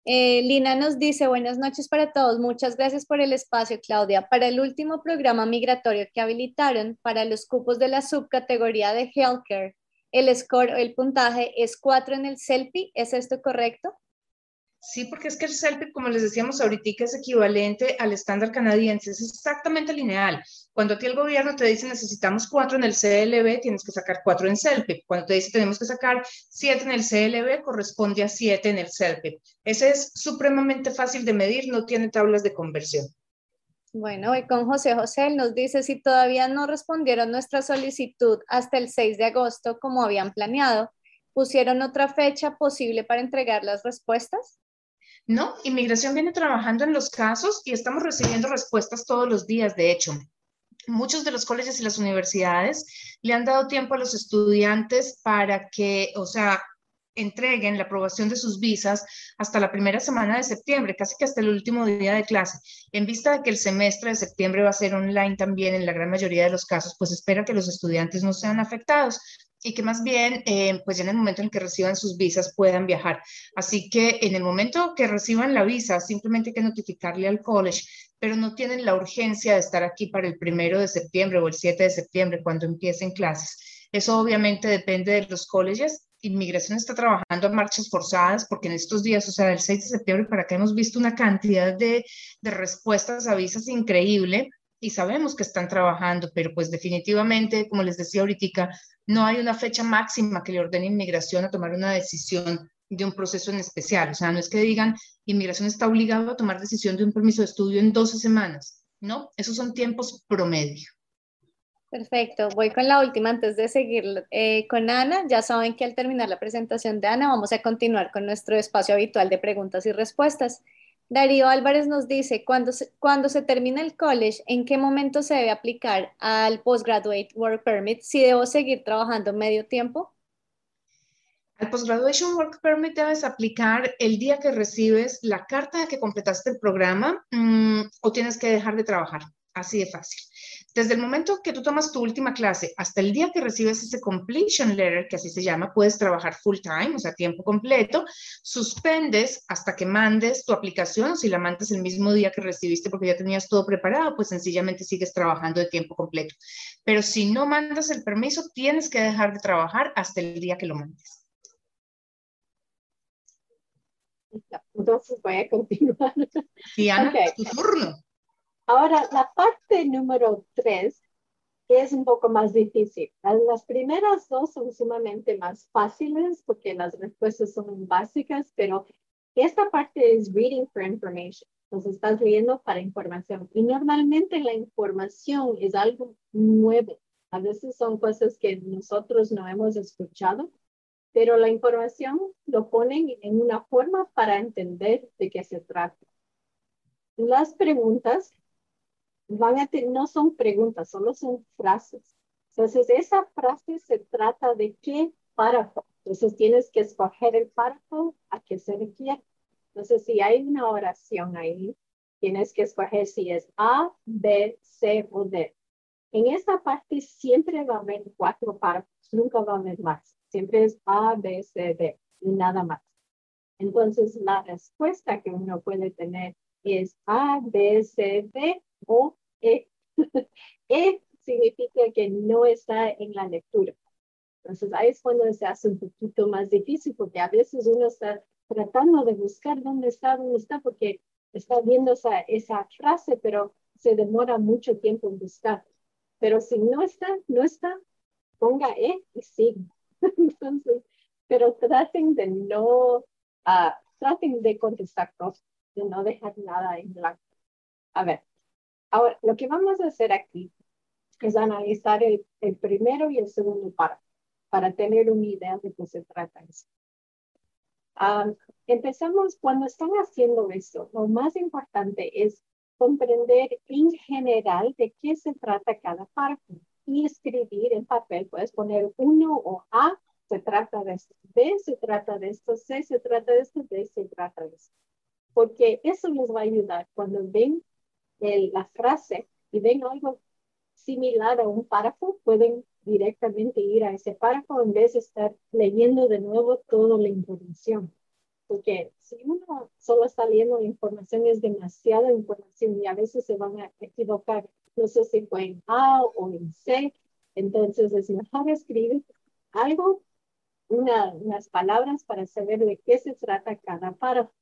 Eh, Lina nos dice, buenas noches para todos. Muchas gracias por el espacio, Claudia. Para el último programa migratorio que habilitaron para los cupos de la subcategoría de Healthcare, el score, el puntaje es 4 en el selfie. ¿Es esto correcto? Sí, porque es que el CELPIP, como les decíamos ahorita, es equivalente al estándar canadiense, es exactamente lineal. Cuando a ti el gobierno te dice necesitamos cuatro en el CLB, tienes que sacar cuatro en CELPIP. Cuando te dice tenemos que sacar siete en el CLB, corresponde a siete en el CELPIP. Ese es supremamente fácil de medir, no tiene tablas de conversión. Bueno, y con José José nos dice si todavía no respondieron nuestra solicitud hasta el 6 de agosto como habían planeado, ¿pusieron otra fecha posible para entregar las respuestas? No, inmigración viene trabajando en los casos y estamos recibiendo respuestas todos los días, de hecho. Muchos de los colegios y las universidades le han dado tiempo a los estudiantes para que, o sea, entreguen la aprobación de sus visas hasta la primera semana de septiembre, casi que hasta el último día de clase. En vista de que el semestre de septiembre va a ser online también en la gran mayoría de los casos, pues espera que los estudiantes no sean afectados y que más bien, eh, pues en el momento en que reciban sus visas puedan viajar. Así que en el momento que reciban la visa, simplemente hay que notificarle al college, pero no tienen la urgencia de estar aquí para el primero de septiembre o el 7 de septiembre cuando empiecen clases. Eso obviamente depende de los colleges. Inmigración está trabajando a marchas forzadas porque en estos días, o sea, del 6 de septiembre para acá hemos visto una cantidad de, de respuestas a visas increíble y sabemos que están trabajando, pero pues definitivamente, como les decía ahorita, no hay una fecha máxima que le ordene inmigración a tomar una decisión de un proceso en especial. O sea, no es que digan, inmigración está obligado a tomar decisión de un permiso de estudio en 12 semanas. No, esos son tiempos promedio. Perfecto, voy con la última antes de seguir eh, con Ana. Ya saben que al terminar la presentación de Ana vamos a continuar con nuestro espacio habitual de preguntas y respuestas. Darío Álvarez nos dice, cuando se, cuando se termina el college, ¿en qué momento se debe aplicar al Postgraduate Work Permit? Si debo seguir trabajando medio tiempo. Al Postgraduation Work Permit debes aplicar el día que recibes la carta de que completaste el programa mmm, o tienes que dejar de trabajar. Así de fácil. Desde el momento que tú tomas tu última clase hasta el día que recibes ese completion letter, que así se llama, puedes trabajar full time, o sea, tiempo completo, suspendes hasta que mandes tu aplicación, o si la mandas el mismo día que recibiste porque ya tenías todo preparado, pues sencillamente sigues trabajando de tiempo completo. Pero si no mandas el permiso, tienes que dejar de trabajar hasta el día que lo mandes. Entonces voy a continuar. Diana, okay. tu turno. Ahora, la parte número tres es un poco más difícil. Las primeras dos son sumamente más fáciles porque las respuestas son básicas, pero esta parte es reading for information. Entonces estás leyendo para información. Y normalmente la información es algo nuevo. A veces son cosas que nosotros no hemos escuchado, pero la información lo ponen en una forma para entender de qué se trata. Las preguntas van a no son preguntas, solo son frases. Entonces, esa frase se trata de qué párrafo. Entonces, tienes que escoger el párrafo a qué se refiere. Entonces, si hay una oración ahí, tienes que escoger si es A, B, C o D. En esa parte siempre va a haber cuatro párrafos, nunca va a haber más. Siempre es A, B, C, D y nada más. Entonces, la respuesta que uno puede tener es A, B, C, D o E. <laughs> e significa que no está en la lectura. Entonces ahí es cuando se hace un poquito más difícil porque a veces uno está tratando de buscar dónde está, dónde está, porque está viendo esa, esa frase, pero se demora mucho tiempo en buscar. Pero si no está, no está, ponga E y sigue. <laughs> Entonces, pero traten de no, uh, traten de contestar cosas, de no dejar nada en blanco. A ver, ahora lo que vamos a hacer aquí es analizar el, el primero y el segundo párrafo para tener una idea de qué se trata eso. Uh, empezamos cuando están haciendo esto. Lo más importante es comprender en general de qué se trata cada párrafo y escribir en papel. Puedes poner uno o A, se trata de esto, B, se trata de esto, C, se trata de esto, D, se trata de esto. Porque eso les va a ayudar cuando ven el, la frase y ven algo similar a un párrafo, pueden directamente ir a ese párrafo en vez de estar leyendo de nuevo toda la información. Porque si uno solo está leyendo la información, es demasiada información y a veces se van a equivocar. No sé si fue en A o en C. Entonces es mejor escribir algo, una, unas palabras para saber de qué se trata cada párrafo.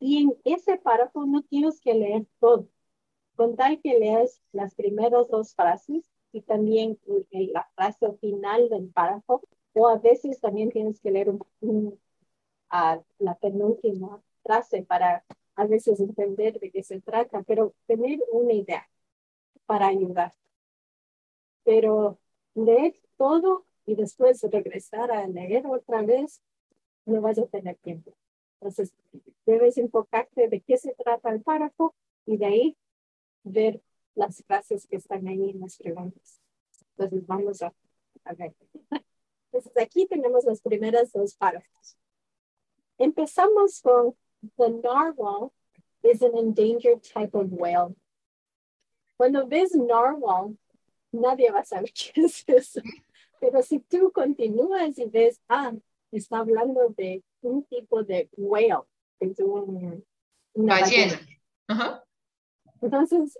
Y en ese párrafo no tienes que leer todo. Con tal que leas las primeras dos frases y también la frase final del párrafo, o a veces también tienes que leer un, a la penúltima frase para a veces entender de qué se trata, pero tener una idea para ayudar. Pero leer todo y después regresar a leer otra vez, no vas a tener tiempo. Entonces, debes enfocarte de qué se trata el párrafo y de ahí ver las frases que están ahí en las preguntas. Entonces, vamos a, a ver. Entonces, aquí tenemos las primeras dos párrafos. Empezamos con the narwhal is an endangered type of whale. Cuando ves narwhal, nadie va a saber <laughs> qué es eso. Pero si tú continúas y ves, ah, está hablando de un tipo de whale, es un, una ballena. Entonces,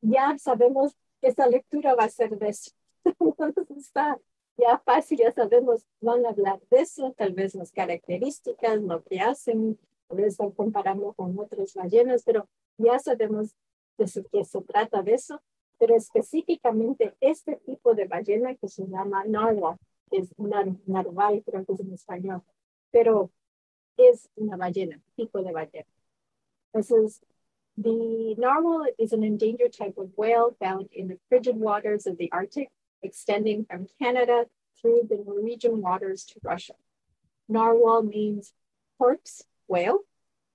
ya sabemos que esta lectura va a ser de eso. <laughs> Entonces está ya fácil, ya sabemos, van a hablar de eso, tal vez las características, lo que hacen, tal vez están comparando con otras ballenas, pero ya sabemos de qué se trata de eso, pero específicamente este tipo de ballena que se llama narwhal, es nar narval, creo que es en español, pero es una ballena, tipo de ballena. Entonces, the narwhal is an endangered type of whale found in the frigid waters of the Arctic extending from Canada through the Norwegian waters to Russia. Narwhal means corpse whale,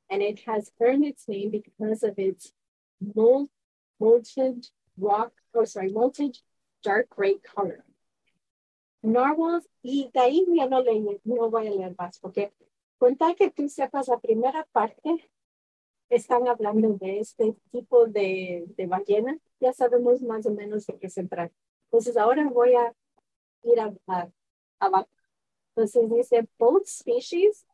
and it has earned its name because of its mold, molted rock, oh sorry, molted dark gray color. Narwhals, y de ahí ya no, le, no voy a leer más, porque con tal que tú sepas la primera parte, están hablando de este tipo de, de ballena, ya sabemos más o menos de qué se trata. Entonces ahora voy a ir a, abajo. Entonces dice both species.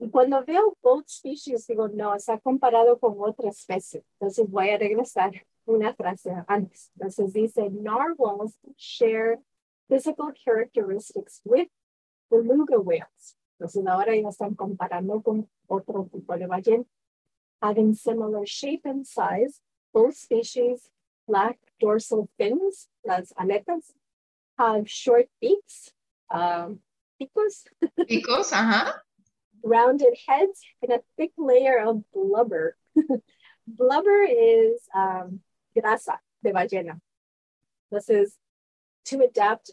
Y cuando veo both species, digo, no, está comparado con otra especie. Entonces voy a regresar una frase antes. Entonces dice, narwhals share physical characteristics with beluga whales. Entonces ahora ya están comparando con otro tipo de ballena. Having similar shape and size, both species lack dorsal fins, las aletas, have short beaks, um, picos. <laughs> Picos, uh-huh. Rounded heads and a thick layer of blubber. <laughs> blubber is um, grasa de ballena. This is to adapt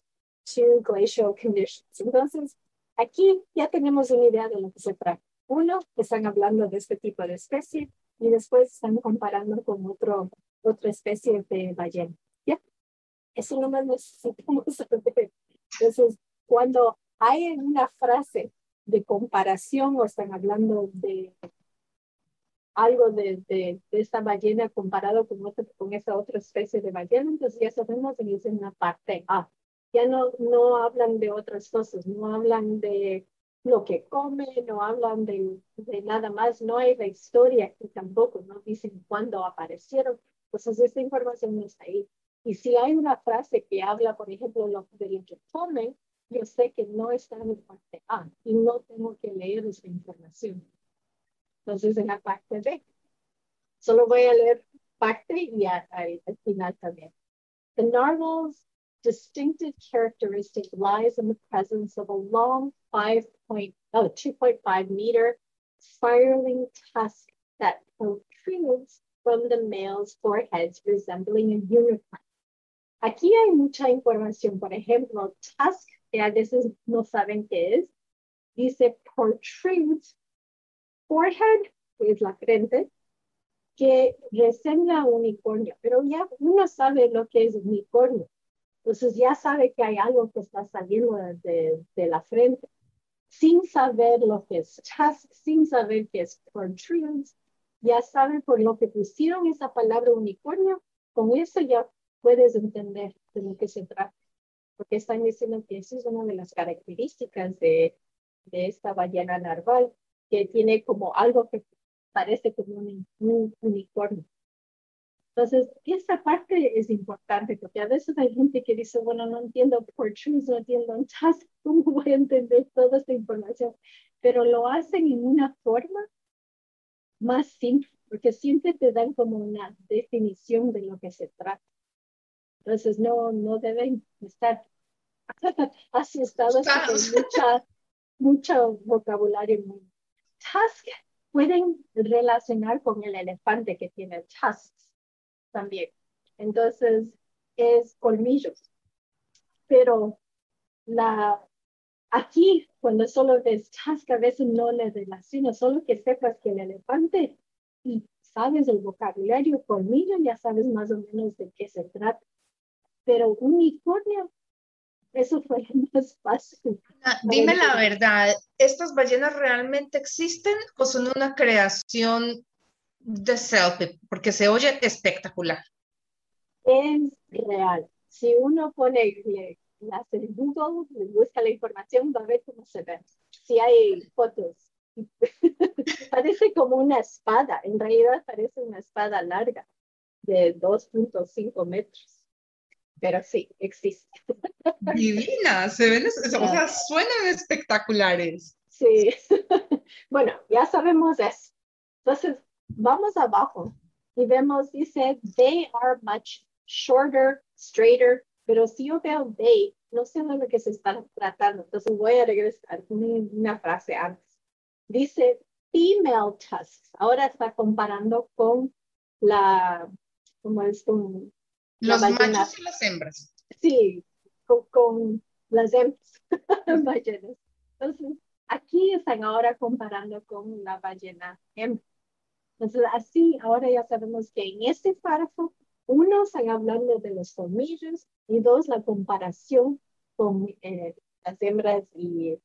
to glacial conditions. Entonces, aquí ya tenemos una idea de lo que se trata. Uno, están hablando de este tipo de especie y después están comparando con otro otra especie de ballena. ¿Ya? Eso no más necesitamos <laughs> saber. Entonces, cuando hay una frase de comparación o están hablando de algo de, de, esta ballena comparado con, otra, con esa otra especie de ballena, entonces ya sabemos que es una parte A. Ya no, no hablan de otras cosas, no hablan de lo que come, no hablan de, de nada más, no hay la historia y tampoco, no dicen cuándo aparecieron. Entonces, esta información no está ahí. Y si hay una frase que habla, por ejemplo, lo, de lo que comen, yo sé que no está en parte A y no tengo que leer esa información. Entonces, en la parte B, solo voy a leer parte y al, al final también. The narwhal's distinctive characteristic lies in the presence of a long 5 point, oh, 2.5 meter spiraling tusk that protrudes from the male's foreheads resembling a unicorn. Aquí hay mucha información. Por ejemplo, tusk, que a veces no saben qué es, dice protrudes forehead, que es la frente, que resembla un unicornio, pero ya uno sabe lo que es unicornio. Entonces ya sabe que hay algo que está saliendo de, de la frente, sin saber lo que es tusk, sin saber qué es protrudes, ya saben por lo que pusieron esa palabra unicornio, con eso ya puedes entender de lo que se trata, porque están diciendo que esa es una de las características de, de esta ballena narval, que tiene como algo que parece como un, unicornio. Entonces, esa parte es importante, porque a veces hay gente que dice, bueno, no entiendo portugués, no entiendo task, <laughs> ¿cómo voy a entender toda esta información? Pero lo hacen en una forma más simple, porque siempre te dan como una definición de lo que se trata. Entonces no, no deben estar <laughs> asustados con mucha, mucho vocabulario. Task pueden relacionar con el elefante que tiene tusks también. Entonces es colmillos. Pero la, aquí, cuando solo ves tusk, a veces no le relaciona, solo que sepas que el elefante y sabes el vocabulario colmillo, ya sabes más o menos de qué se trata pero unicornio, eso fue más fácil. Ah, dime la verdad, ¿estas ballenas realmente existen o son una creación de selfie? Porque se oye espectacular. Es real. Si uno pone, hace en Google, busca la información, va a ver cómo se ve. Si hay fotos. <laughs> parece como una espada, en realidad parece una espada larga de 2.5 metros pero sí, existe. Divinas, se ven, o sea, suenan espectaculares. Sí, <laughs> bueno, ya sabemos eso. Entonces, vamos abajo y vemos, dice, they are much shorter, straighter, pero si yo veo they, no sé de lo que se está tratando. Entonces voy a regresar una frase antes. Dice female tusks. Ahora está comparando con la, como es un los machos y las hembras. Sí, con, las hembras <laughs> ballenas. Entonces, aquí están ahora comparando con la ballena hembra. Entonces, así ahora ya sabemos que en este párrafo, uno están hablando de los colmillos y dos, la comparación con eh, las hembras y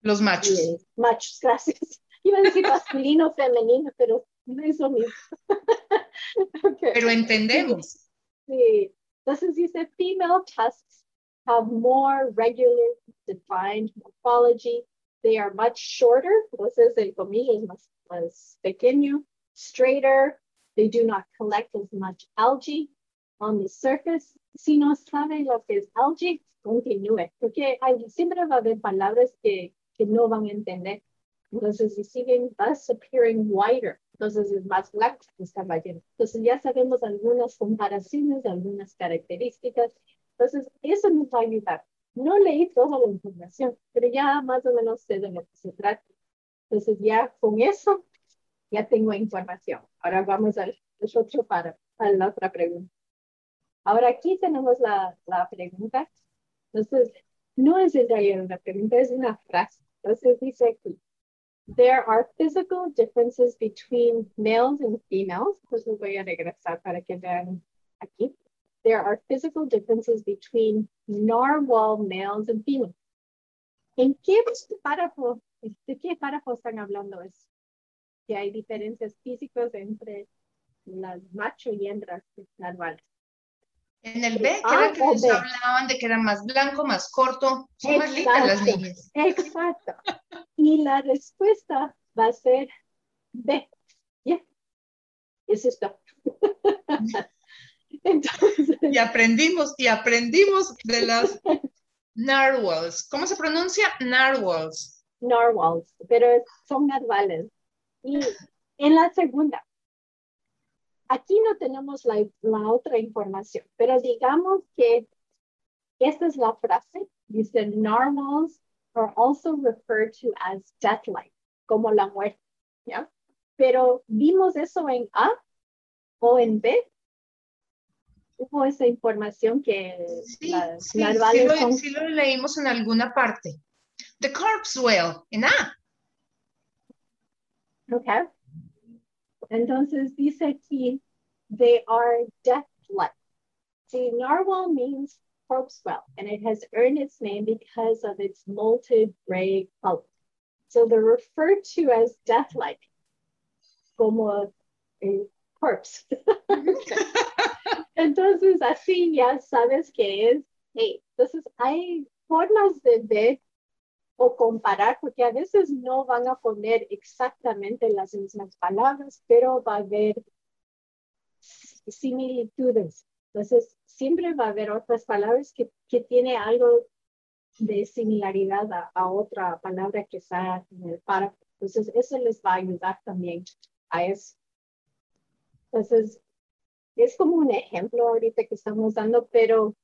los machos. machos, gracias. <laughs> Iba a decir masculino, femenino, pero no es lo mismo. <laughs> Pero entendemos. Sí. Entonces dice, female tusks have more regular defined morphology. They are much shorter. Entonces el comillo es más, más pequeño. Straighter. They do not collect as much algae on the surface. Si no sabe lo que es algae, continúe. Porque hay, siempre va a haber palabras que, que no van a entender. Entonces, si siguen thus appearing wider, entonces es más blanco que esta ballena. Entonces ya sabemos algunas comparaciones, algunas características. Entonces, eso nos va a ayudar. No leí toda la información, pero ya más o menos sé de lo que se trata. Entonces, ya con eso, ya tengo información. Ahora vamos al, otro para, a la otra pregunta. Ahora aquí tenemos la, la pregunta. Entonces, no es en realidad una pregunta, es una frase. Entonces dice aquí, There are physical differences between males and females. Pues voy a regresar para que vean. There are physical differences between narwhal males and females. ¿En qué párrafo, de qué párrafo están hablando eso? Que hay diferencias físicas entre las macho y hembras narwhales. En el B, que ah, era que nos hablaban de que era más blanco, más corto. Son más lindas las niñas. Exacto. Y la respuesta va a ser B. ¿Ya? Es esto. <laughs> Entonces, y aprendimos, y aprendimos de las narwhals. ¿Cómo se pronuncia? Narwhals. Narwhals, pero son narvales. Y en la segunda, aquí no tenemos la, la otra información, pero digamos que esta es la frase. Dice, narwhals are also referred to as death-like, como la muerte. ¿ya? Pero vimos eso en A o en B. Hubo esa información que sí, las sí, sí lo, son... sí lo leímos en alguna parte. The corpse whale, en A. Okay. Entonces dice aquí, they are death-like. See, narwhal means corpse whale, and it has earned its name because of its molted gray color. So they're referred to as death-like, como a corpse. <laughs> Entonces, así ya sabes que es, hey, entonces hay formas de ver o comparar, porque a veces no van a poner exactamente las mismas palabras, pero va a haber similitudes. Entonces, siempre va a haber otras palabras que, que tiene algo de similaridad a, a, otra palabra que está en el párrafo. Entonces, eso les va a ayudar también a eso. Entonces, es como un ejemplo ahorita que estamos dando, pero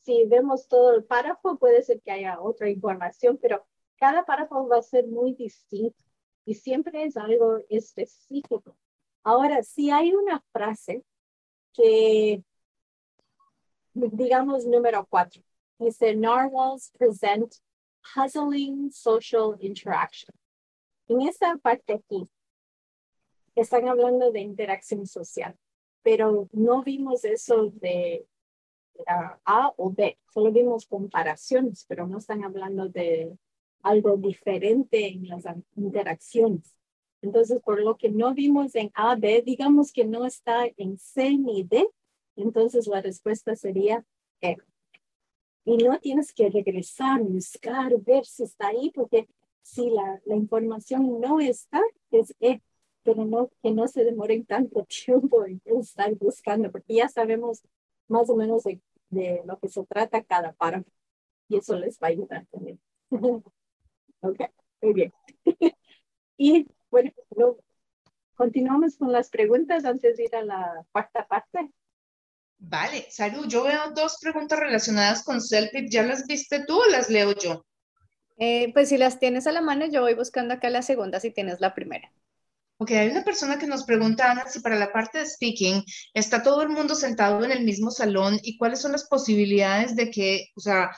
si vemos todo el párrafo, puede ser que haya otra información, pero cada párrafo va a ser muy distinto y siempre es algo específico. Ahora, si hay una frase que, digamos, número cuatro, dice, narwhals present puzzling social interaction. En esa parte aquí, están hablando de interacción social, pero no vimos eso de uh, A o B, solo vimos comparaciones, pero no están hablando de algo diferente en las interacciones. Entonces, por lo que no vimos en A, B, digamos que no está en C ni D, entonces la respuesta sería E. Y no tienes que regresar, buscar, ver si está ahí, porque si la, la información no está, es E, pero no, que no se demoren tanto <laughs> tiempo en estar buscando, porque ya sabemos más o menos de, de lo que se trata cada párrafo, y eso les va a ayudar también. <laughs> ok, muy bien. <laughs> y bueno, continuamos con las preguntas antes de ir a la cuarta parte. Vale, salud. Yo veo dos preguntas relacionadas con Selfie. ¿Ya las viste tú o las leo yo? Eh, pues si las tienes a la mano, yo voy buscando acá la segunda si tienes la primera. Ok, hay una persona que nos pregunta, Ana, si para la parte de speaking está todo el mundo sentado en el mismo salón y cuáles son las posibilidades de que, o sea,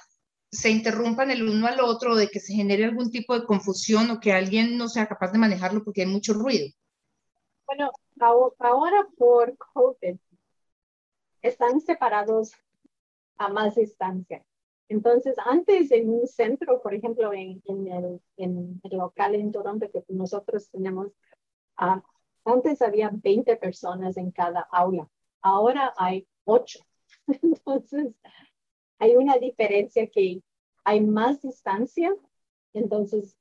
se interrumpan el uno al otro, de que se genere algún tipo de confusión o que alguien no sea capaz de manejarlo porque hay mucho ruido. Bueno, ahora por COVID están separados a más distancia. Entonces, antes en un centro, por ejemplo, en, en, el, en el, local en Toronto que nosotros tenemos, uh, antes había 20 personas en cada aula. Ahora hay 8. <laughs> Entonces, hay una diferencia que hay más distancia, entonces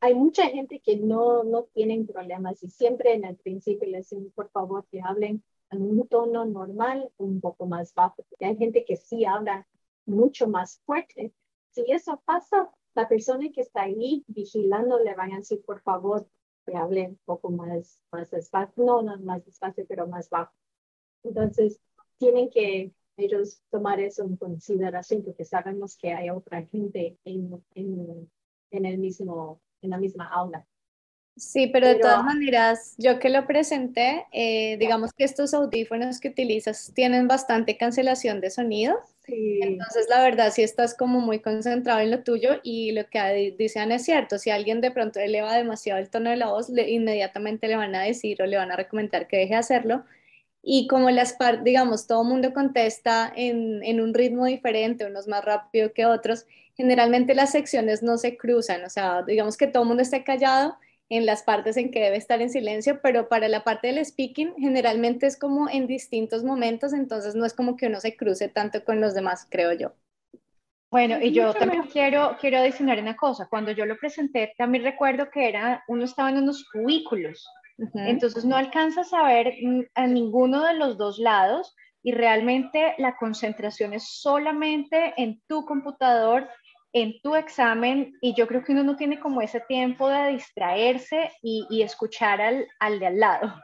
hay mucha gente que no, no tienen problemas y siempre en el principio les dicen, por favor, que hablen en un tono normal, un poco más bajo, porque hay gente que sí habla mucho más fuerte. Si eso pasa, la persona que está ahí vigilando le van a decir, por favor, que hable un poco más, más despacio, no, no más despacio, pero más bajo. Entonces, tienen que ellos tomar eso en consideración porque sabemos que hay otra gente en, en, en el mismo, en la misma aula. Sí, pero, de todas maneras, yo que lo presenté, eh, digamos que estos audífonos que utilizas tienen bastante cancelación de sonido. Sí. Entonces, la verdad, si estás como muy concentrado en lo tuyo y lo que dicen es cierto, si alguien de pronto eleva demasiado el tono de la voz, le, inmediatamente le van a decir o le van a recomendar que deje de hacerlo y como las partes, digamos, todo el mundo contesta en, en, un ritmo diferente, unos más rápido que otros, generalmente las secciones no se cruzan, o sea, digamos que todo el mundo esté callado en las partes en que debe estar en silencio, pero para la parte del speaking generalmente es como en distintos momentos, entonces no es como que uno se cruce tanto con los demás, creo yo. Bueno, y yo también quiero, quiero adicionar una cosa. Cuando yo lo presenté, también recuerdo que era, uno estaba en unos cubículos. Entonces no alcanzas a ver a ninguno de los dos lados y realmente la concentración es solamente en tu computador, en tu examen y yo creo que uno no tiene como ese tiempo de distraerse y, escuchar al, al, de al lado.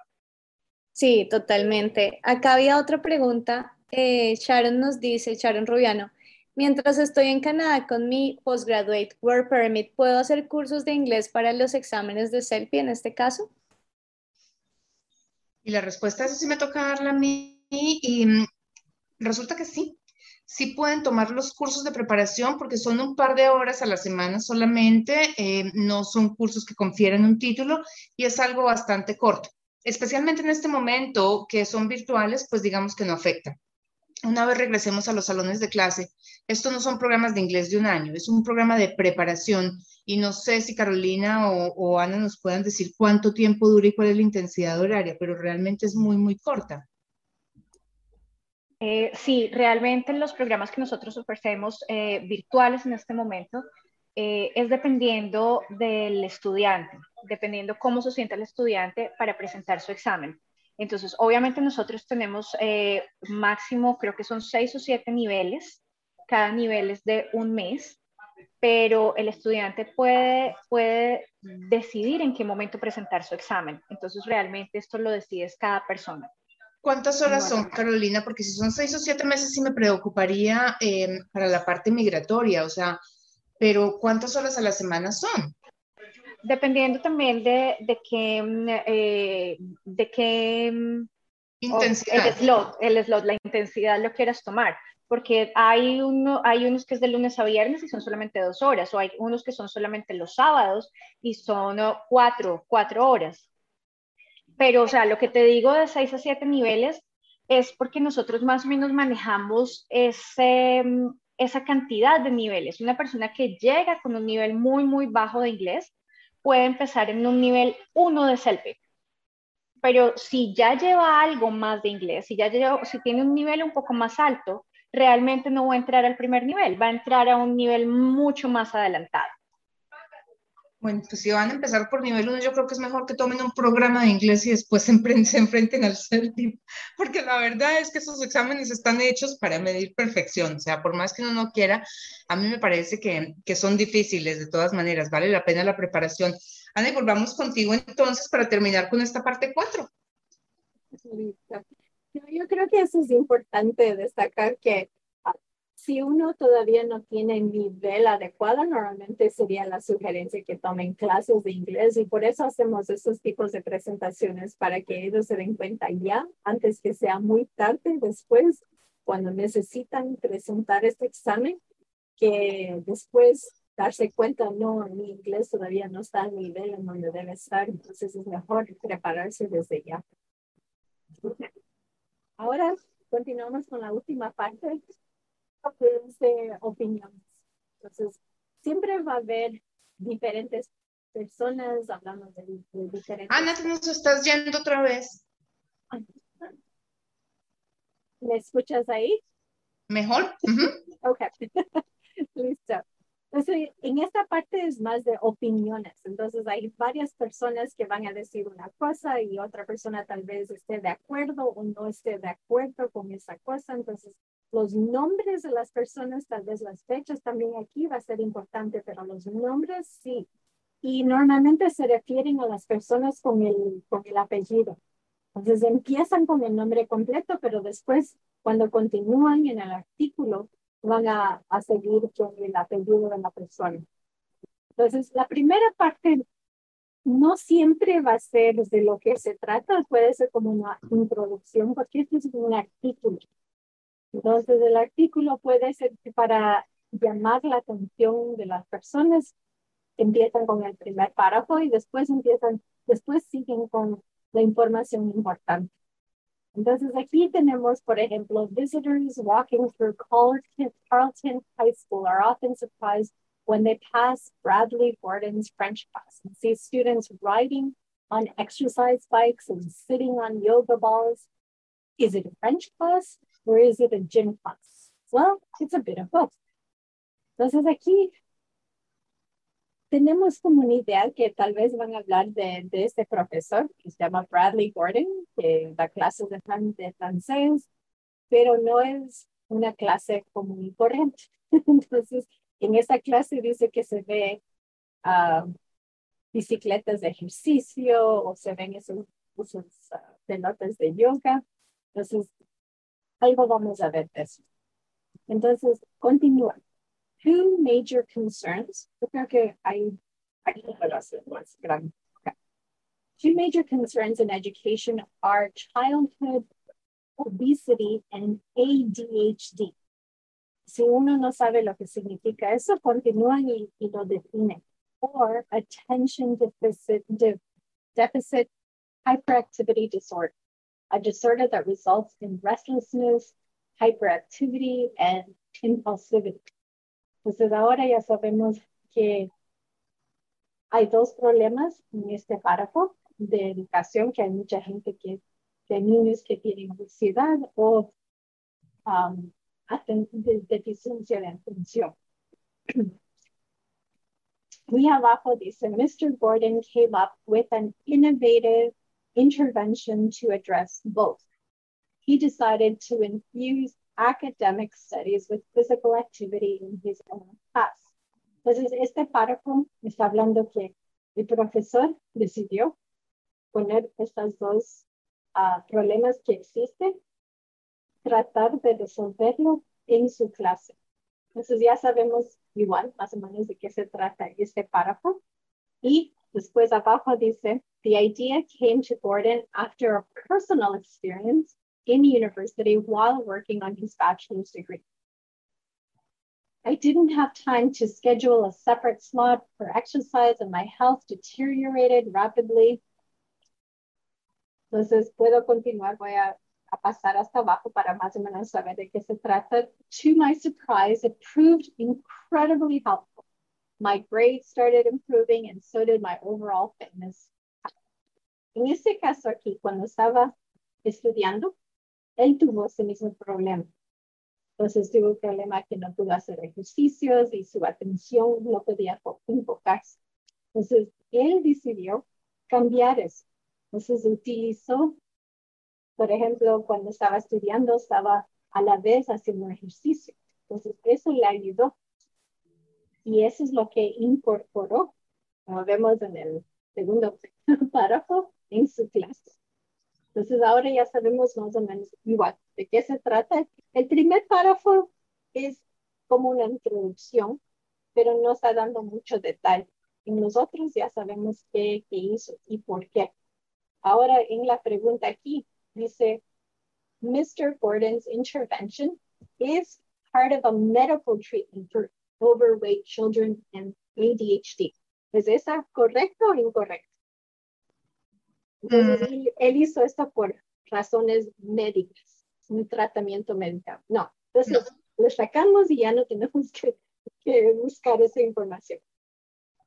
Sí, totalmente. Acá había otra pregunta. Eh, Sharon nos dice, Sharon Rubiano, Mientras estoy en Canadá con mi Postgraduate Work Permit, ¿puedo hacer cursos de inglés para los exámenes de CELPI en este caso? Y la respuesta es sí me toca darla a mí y mm, resulta que sí. Sí pueden tomar los cursos de preparación porque son un par de horas a la semana solamente, eh, no son cursos que confieren un título y es algo bastante corto. Especialmente en este momento que son virtuales, pues digamos que no afecta una vez regresemos a los salones de clase, estos no son programas de inglés de un año, es un programa de preparación y no sé si Carolina o, Ana nos puedan decir cuánto tiempo dura y cuál es la intensidad horaria, pero realmente es muy, muy corta. Eh, sí, realmente los programas que nosotros ofrecemos eh, virtuales en este momento eh, es dependiendo del estudiante, dependiendo cómo se sienta el estudiante para presentar su examen. Entonces, obviamente nosotros tenemos eh, máximo, creo que son seis o siete niveles, cada nivel es de un mes, pero el estudiante puede, puede decidir en qué momento presentar su examen. Entonces, realmente esto lo decide cada persona. ¿Cuántas horas son, Carolina? Porque si son seis o siete meses sí me preocuparía eh, para la parte migratoria, o sea, pero ¿cuántas horas a la semana son? Dependiendo también de, de qué, mm, eh, de qué mm, intensidad. el slot, el slot, la intensidad lo quieras tomar. Porque hay, uno, hay unos que es de lunes a viernes y son solamente dos horas, o hay unos que son solamente los sábados y son oh, cuatro, cuatro horas. Pero, o sea, lo que te digo de seis a siete niveles es porque nosotros más o menos manejamos ese, mm, esa cantidad de niveles. Una persona que llega con un nivel muy, muy bajo de inglés puede empezar en un nivel 1 de CELPIC. Pero si ya lleva algo más de inglés, si ya lleva, si tiene un nivel un poco más alto, realmente no va a entrar al primer nivel, va a entrar a un nivel mucho más adelantado. Bueno, pues si van a empezar por nivel 1, yo creo que es mejor que tomen un programa de inglés y después <laughs> se, enfrenten, al CELPIP, porque la verdad es que esos exámenes están hechos para medir perfección, o sea, por más que uno no quiera, a mí me parece que, que son difíciles de todas maneras, vale la pena la preparación. Ana, y volvamos contigo entonces para terminar con esta parte 4. Yo creo que eso es importante destacar que si uno todavía no tiene nivel adecuado, normalmente sería la sugerencia que tomen clases de inglés y por eso hacemos estos tipos de presentaciones para que ellos se den cuenta ya, antes que sea muy tarde, después, cuando necesitan presentar este examen, que después darse cuenta, no, mi inglés todavía no está al nivel en donde debe estar, entonces es mejor prepararse desde ya. Ahora continuamos con la última parte de opiniones. Entonces, siempre va a haber diferentes personas hablando de, diferentes... Ana, te nos estás yendo otra vez. <laughs> ¿Me escuchas ahí? Mejor. Ok, <laughs> listo. Entonces, en esta parte es más de opiniones. Entonces, hay varias personas que van a decir una cosa y otra persona tal vez esté de acuerdo o no esté de acuerdo con esa cosa. Entonces, los nombres de las personas, tal vez las fechas también aquí va a ser importante, pero los nombres sí. Y normalmente se refieren a las personas con el, con el apellido. Entonces empiezan con el nombre completo, pero después cuando continúan en el artículo van a, a seguir con el apellido de la persona. Entonces la primera parte no siempre va a ser de lo que se trata, puede ser como una introducción, porque este es un artículo. Entonces, el artículo puede ser para llamar la atención de las personas. Empiezan con el primer párrafo y después empiezan, después siguen con la información importante. Entonces aquí tenemos, por ejemplo, visitors walking through Carleton, High School are often surprised when they pass Bradley Gordon's French class and see students riding on exercise bikes and sitting on yoga balls. Is it a French class? Or is it a gym class? Well, it's a bit of both. Entonces aquí tenemos como una idea que tal vez van a hablar de, de este profesor que se llama Bradley Gordon, que da clases de, de francés, pero no es una clase común y corriente. <laughs> Entonces, en esa clase dice que se ve uh, bicicletas de ejercicio o se ven esos usos uh, pelotas de yoga. Entonces, algo vamos a ver de eso. Entonces, continúa. Two major concerns. Yo creo que hay, más grande. Two major concerns in education are childhood obesity and ADHD. Si uno no sabe lo que significa eso, continúan y, y lo definen. Or attention deficit, de, deficit hyperactivity disorder, a disorder that results in restlessness, hyperactivity, and impulsivity. Entonces ahora ya sabemos que hay dos problemas en este párrafo de educación, que hay mucha gente que, de niños que tienen obesidad o um, de, deficiencia de atención. Muy abajo dice, Mr. Gordon came up with an innovative intervention to address both. He decided to infuse academic studies with physical activity in his own class. Entonces, este párrafo está hablando que el profesor decidió poner estos dos uh, problemas que existen, tratar de resolverlo en su clase. Entonces ya sabemos igual más o menos de qué se trata este párrafo. Y después abajo dice, the idea came to Gordon after a personal experience in university while working on his bachelor's degree. I didn't have time to schedule a separate slot for exercise and my health deteriorated rapidly. Entonces puedo continuar, voy a, a pasar hasta abajo para más o menos saber de qué se trata. To my surprise, it proved incredibly helpful. My grades started improving and so did my overall fitness. En este caso aquí, cuando estaba estudiando, él tuvo ese mismo problema. Entonces tuvo un problema que no pudo hacer ejercicios y su atención no podía enfocarse. Entonces él decidió cambiar eso. Entonces utilizó, por ejemplo, cuando estaba estudiando, estaba a la vez haciendo ejercicio. Entonces eso le ayudó. Y eso es lo que incorporó, como vemos en el segundo <laughs> párrafo, en su clase. Entonces ahora ya sabemos más o menos igual de qué se trata. El primer párrafo es como una introducción, pero no está dando mucho detalle. En nosotros ya sabemos qué, qué hizo y por qué. Ahora en la pregunta aquí dice, Mr. Gordon's intervention is part of a medical treatment for overweight children and ADHD. ¿Es esa correcto o incorrecto? Entonces, mm. él, hizo esto por razones médicas, un tratamiento médico. No, entonces lo sacamos y ya no tenemos que, que buscar esa información.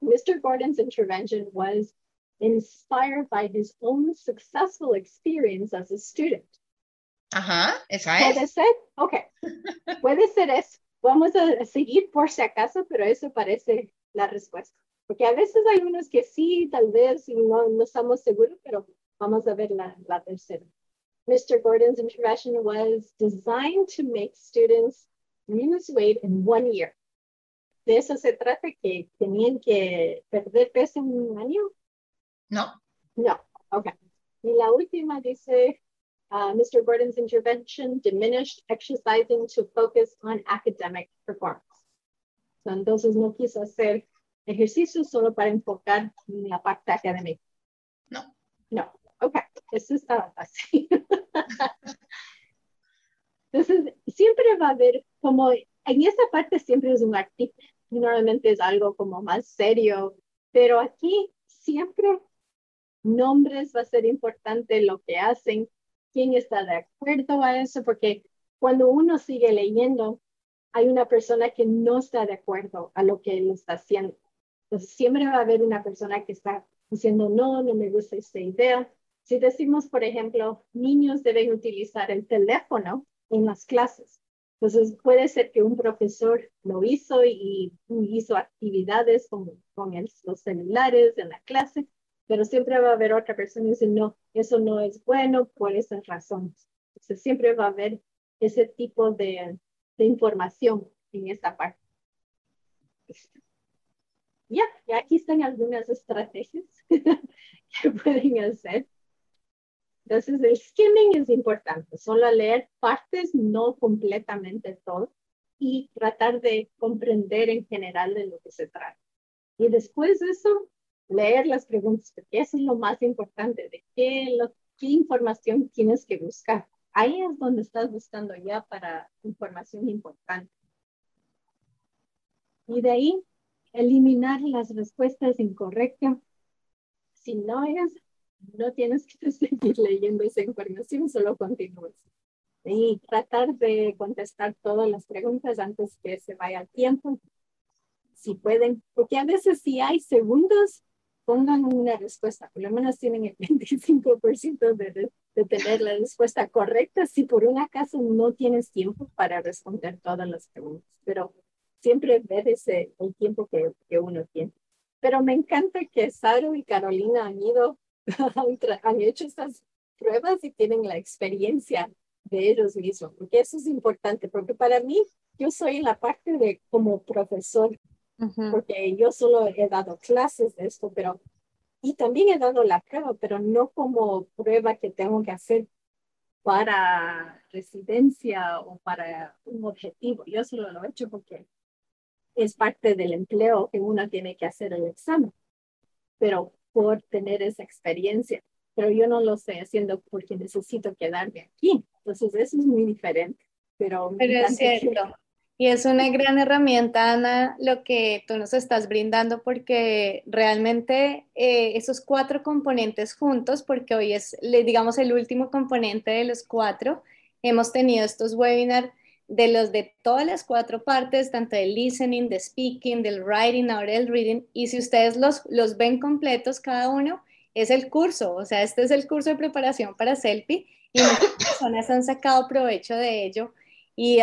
Mr. Gordon's intervention was inspired by his own successful experience as a student. Ajá, esa es. ¿Puede ser? Ok. <laughs> Puede ser eso. Vamos a seguir por si acaso, pero eso parece la respuesta. Porque a veces hay unos que sí, tal vez, no, no estamos seguros, pero vamos a ver la, la tercera. Mr. Gordon's intervention was designed to make students lose weight in one year. ¿De eso se trata? ¿Que tenían que perder peso en un año? No. No, ok. Y la última dice, uh, Mr. Gordon's intervention diminished exercising to focus on academic performance. So, entonces no quiso hacer ejercicio solo para enfocar en la parte académica. No. No, ok, eso estaba fácil. <laughs> Entonces, siempre va a haber como, en esa parte siempre es un artículo, normalmente es algo como más serio, pero aquí siempre nombres va a ser importante lo que hacen, quién está de acuerdo a eso, porque cuando uno sigue leyendo, hay una persona que no está de acuerdo a lo que él está haciendo. Entonces, siempre va a haber una persona que está diciendo, no, no me gusta esta idea. Si decimos, por ejemplo, niños deben utilizar el teléfono en las clases, Entonces puede ser que un profesor lo hizo y, hizo actividades con, con los celulares en la clase, pero siempre va a haber otra persona que dice, no, eso no es bueno por esas razones. Entonces siempre va a haber ese tipo de, de información en esta parte. Ya, y aquí están algunas estrategias <laughs> que pueden hacer. Entonces, el skimming es importante, solo leer partes, no completamente todo, y tratar de comprender en general de lo que se trata. Y después de eso, leer las preguntas, porque eso es lo más importante, de qué, lo, qué información tienes que buscar. Ahí es donde estás buscando ya para información importante. Y de ahí, eliminar las respuestas incorrectas. Si no es, no tienes que <laughs> seguir leyendo esa información, solo continúes. Y tratar de contestar todas las preguntas antes que se vaya el tiempo, si pueden, porque a veces si hay segundos, pongan una respuesta, por lo menos tienen el <laughs> 25% de, de tener la respuesta correcta si por un acaso no tienes tiempo para responder todas las preguntas, pero siempre ver ese, el tiempo que, que uno tiene. Pero me encanta que Saro y Carolina han ido, <laughs> han hecho estas pruebas y tienen la experiencia de ellos mismos, porque eso es importante, porque para mí, yo soy la parte de como profesor, porque yo solo he dado clases de esto, pero y también he dado la prueba, pero no como prueba que tengo que hacer para residencia o para un objetivo. Yo solo lo he hecho porque es parte del empleo que uno tiene que hacer el examen, pero por tener esa experiencia. Pero yo no lo estoy haciendo porque necesito quedarme aquí. Entonces, eso es muy diferente. Pero, pero es cierto. Y es una gran herramienta, Ana, lo que tú nos estás brindando, porque realmente eh, esos cuatro componentes juntos, porque hoy es, digamos, el último componente de los cuatro, hemos tenido estos webinars de los de todas las cuatro partes, tanto del listening, del speaking, del writing, ahora del reading, y si ustedes los, los ven completos cada uno, es el curso, o sea, este es el curso de preparación para Selfie y muchas personas han sacado provecho de ello y,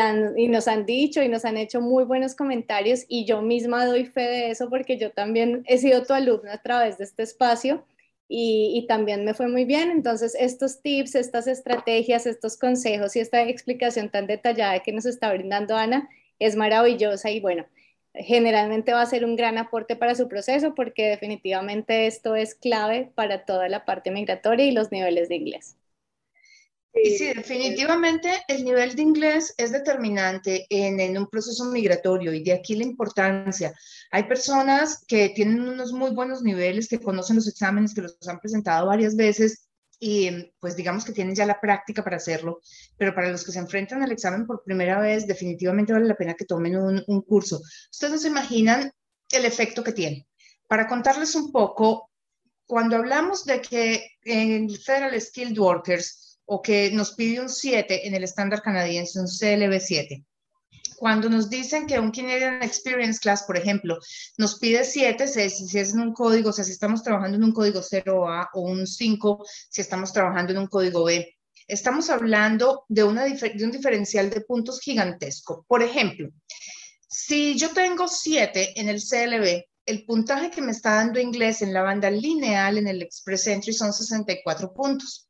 nos han dicho y nos han hecho muy buenos comentarios y yo misma doy fe de eso porque yo también he sido tu alumna a través de este espacio y, y, también me fue muy bien. Entonces, estos tips, estas estrategias, estos consejos y esta explicación tan detallada que nos está brindando Ana es maravillosa y bueno, generalmente va a ser un gran aporte para su proceso porque definitivamente esto es clave para toda la parte migratoria y los niveles de inglés. Y sí, definitivamente el nivel de inglés es determinante en, un proceso migratorio y de aquí la importancia. Hay personas que tienen unos muy buenos niveles, que conocen los exámenes, que los han presentado varias veces y pues digamos que tienen ya la práctica para hacerlo, pero para los que se enfrentan al examen por primera vez, definitivamente vale la pena que tomen un, un curso. Ustedes no se imaginan el efecto que tiene. Para contarles un poco, cuando hablamos de que en Federal Skilled Workers, o que nos pide un 7 en el estándar canadiense, un CLB 7. Cuando nos dicen que un Canadian Experience Class, por ejemplo, nos pide 7, si, si es en un código, o sea, si estamos trabajando en un código 0A o un 5, si estamos trabajando en un código B, estamos hablando de, una, de un diferencial de puntos gigantesco. Por ejemplo, si yo tengo 7 en el CLB, el puntaje que me está dando inglés en la banda lineal en el Express Entry son 64 puntos.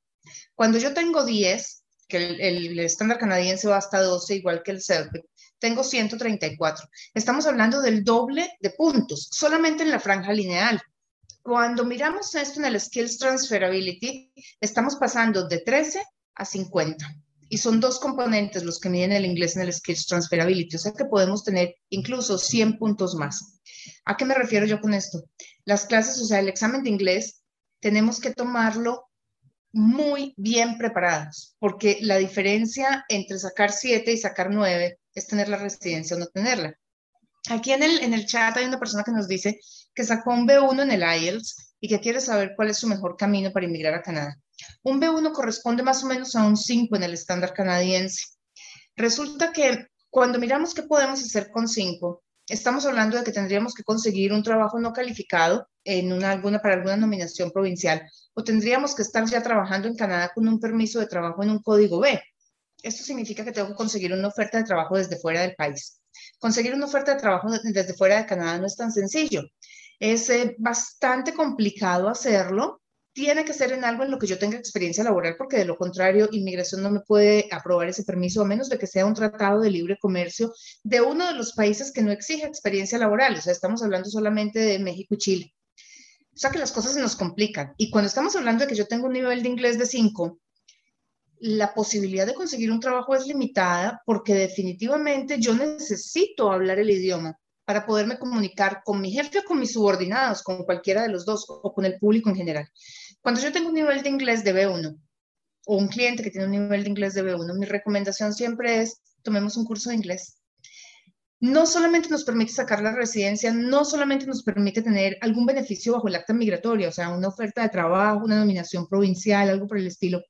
Cuando yo tengo 10, que el, estándar canadiense va hasta 12, igual que el CELPIC, tengo 134. Estamos hablando del doble de puntos, solamente en la franja lineal. Cuando miramos esto en el Skills Transferability, estamos pasando de 13 a 50. Y son dos componentes los que miden el inglés en el Skills Transferability, o sea que podemos tener incluso 100 puntos más. ¿A qué me refiero yo con esto? Las clases, o sea, el examen de inglés, tenemos que tomarlo muy bien preparados, porque la diferencia entre sacar 7 y sacar 9 es tener la residencia o no tenerla. Aquí en el, en el chat hay una persona que nos dice que sacó un B1 en el IELTS y que quiere saber cuál es su mejor camino para inmigrar a Canadá. Un B1 corresponde más o menos a un 5 en el estándar canadiense. Resulta que cuando miramos qué podemos hacer con 5, estamos hablando de que tendríamos que conseguir un trabajo no calificado en una, alguna, para alguna nominación provincial o tendríamos que estar ya trabajando en Canadá con un permiso de trabajo en un código B. esto significa que tengo que conseguir una oferta de trabajo desde fuera del país. Conseguir una oferta de trabajo desde fuera de Canadá no es tan sencillo. Es eh, bastante complicado hacerlo. Tiene que ser en algo en lo que yo tenga experiencia laboral, porque de lo contrario, inmigración no me puede aprobar ese permiso a menos de que sea un tratado de libre comercio de uno de los países que no exige experiencia laboral. O sea, estamos hablando solamente de México y Chile. O sea que las cosas se nos complican. Y cuando estamos hablando de que yo tengo un nivel de inglés de 5, la posibilidad de conseguir un trabajo es limitada porque definitivamente yo necesito hablar el idioma para poderme comunicar con mi jefe o con mis subordinados, con cualquiera de los dos o con el público en general. Cuando yo tengo un nivel de inglés de B1 o un cliente que tiene un nivel de inglés de B1, mi recomendación siempre es tomemos un curso de inglés no solamente nos permite sacar la residencia, no solamente nos permite tener algún beneficio bajo el acta migratoria, o sea, una oferta de trabajo, una nominación provincial, algo por el estilo,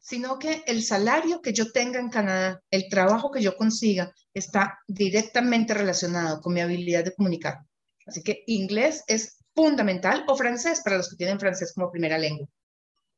sino que el salario que yo tenga en Canadá, el trabajo que yo consiga, está directamente relacionado con mi habilidad de comunicar. Así que inglés es fundamental o francés para los que tienen francés como primera lengua.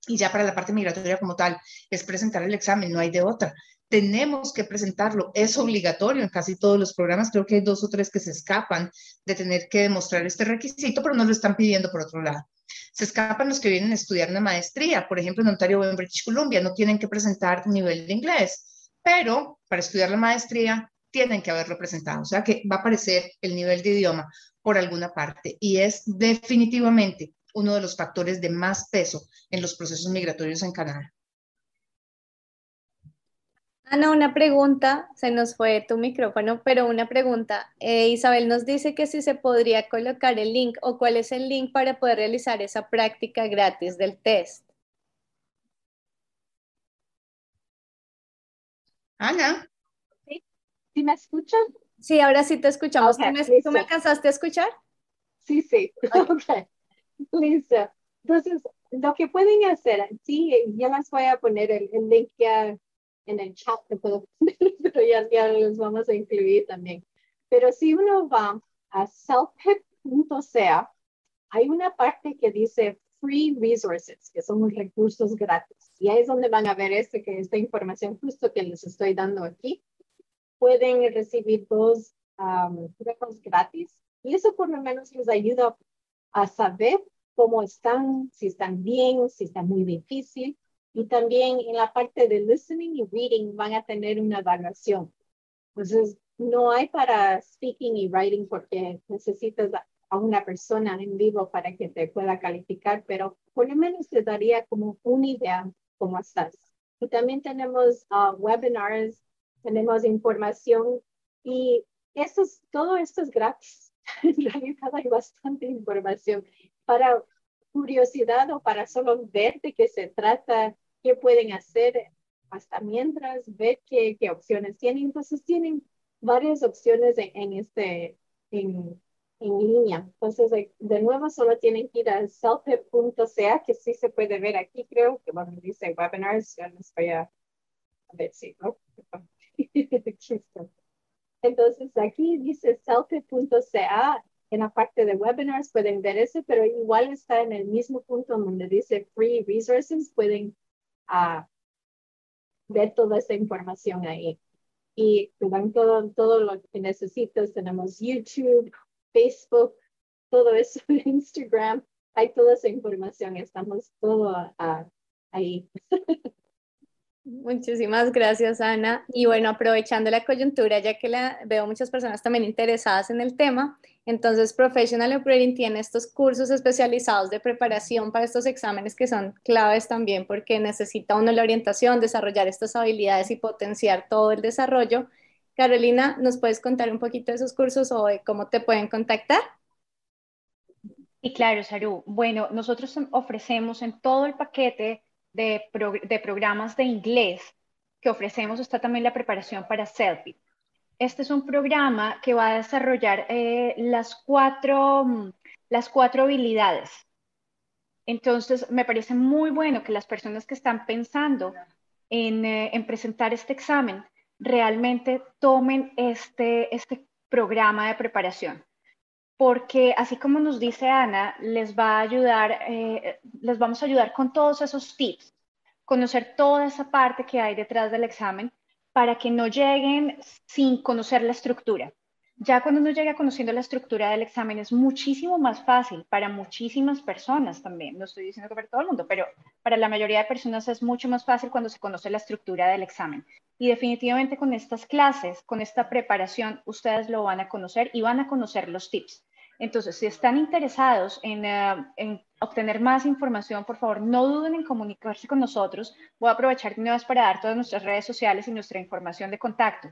Y ya para la parte migratoria como tal, es presentar el examen, no hay de otra tenemos que presentarlo, es obligatorio en casi todos los programas, creo que hay dos o tres que se escapan de tener que demostrar este requisito, pero no lo están pidiendo por otro lado. Se escapan los que vienen a estudiar una maestría, por ejemplo, en Ontario o en British Columbia, no tienen que presentar nivel de inglés, pero para estudiar la maestría tienen que haberlo presentado, o sea que va a aparecer el nivel de idioma por alguna parte y es definitivamente uno de los factores de más peso en los procesos migratorios en Canadá. Ana, una pregunta, se nos fue tu micrófono, pero una pregunta. Eh, Isabel nos dice que si se podría colocar el link o cuál es el link para poder realizar esa práctica gratis del test. Ana. ¿Sí, me escuchan? Sí, ahora sí te escuchamos. ¿Tú, me, alcanzaste a escuchar? Sí, sí. <laughs> Ok. Listo. Entonces, lo que pueden hacer, sí, ya les voy a poner el, el link ya en el chat te puedo <laughs> pero ya, ya los vamos a incluir también. Pero si uno va a selfhelp.ca, hay una parte que dice free resources, que son recursos gratis. Y ahí es donde van a ver este, que esta información justo que les estoy dando aquí. Pueden recibir dos um, gratis y eso por lo menos les ayuda a saber cómo están, si están bien, si está muy difícil y también en la parte de listening y reading van a tener una evaluación. Entonces, no hay para speaking y writing porque necesitas a una persona en vivo para que te pueda calificar, pero por lo menos te daría como una idea cómo estás. Y también tenemos uh, webinars, tenemos información y eso todo esto es gratis. <laughs> en realidad hay bastante información para curiosidad o para solo ver de qué se trata qué pueden hacer hasta mientras, ver qué, qué opciones tienen. Entonces tienen varias opciones en, este, en, en, línea. Entonces, de, nuevo, solo tienen que ir a selfhelp.ca, que sí se puede ver aquí, creo, que bueno, dice webinars, ya les voy a, ver si, ¿no? Entonces, aquí dice selfhelp.ca, en la parte de webinars pueden ver ese, pero igual está en el mismo punto donde dice free resources, pueden a ver toda esa información ahí. Y te dan todo, todo lo que necesitas. Tenemos YouTube, Facebook, todo eso, <laughs> Instagram. Hay toda esa información. Estamos todo ahí. <laughs> Muchísimas gracias, Ana. Y bueno, aprovechando la coyuntura, ya que la, veo muchas personas también interesadas en el tema, entonces Professional Operating tiene estos cursos especializados de preparación para estos exámenes que son claves también porque necesita uno la orientación, desarrollar estas habilidades y potenciar todo el desarrollo. Carolina, ¿nos puedes contar un poquito de esos cursos o de cómo te pueden contactar? Y claro, Saru. Bueno, nosotros ofrecemos en todo el paquete de, programas de inglés que ofrecemos está también la preparación para Selfie. Este es un programa que va a desarrollar eh, las, cuatro, mm, las cuatro habilidades. Entonces, me parece muy bueno que las personas que están pensando en, eh, en presentar este examen realmente tomen este, este programa de preparación porque así como nos dice Ana, les va a ayudar, eh, les vamos a ayudar con todos esos tips, conocer toda esa parte que hay detrás del examen, para que no lleguen sin conocer la estructura. Ya cuando uno llega conociendo la estructura del examen es muchísimo más fácil para muchísimas personas también. No estoy diciendo que para todo el mundo, pero para la mayoría de personas es mucho más fácil cuando se conoce la estructura del examen. Y definitivamente con estas clases, con esta preparación, ustedes lo van a conocer y van a conocer los tips. Entonces, si están interesados en, eh, en, obtener más información, por favor, no duden en comunicarse con nosotros. Voy a aprovechar de una para dar todas nuestras redes sociales y nuestra información de contacto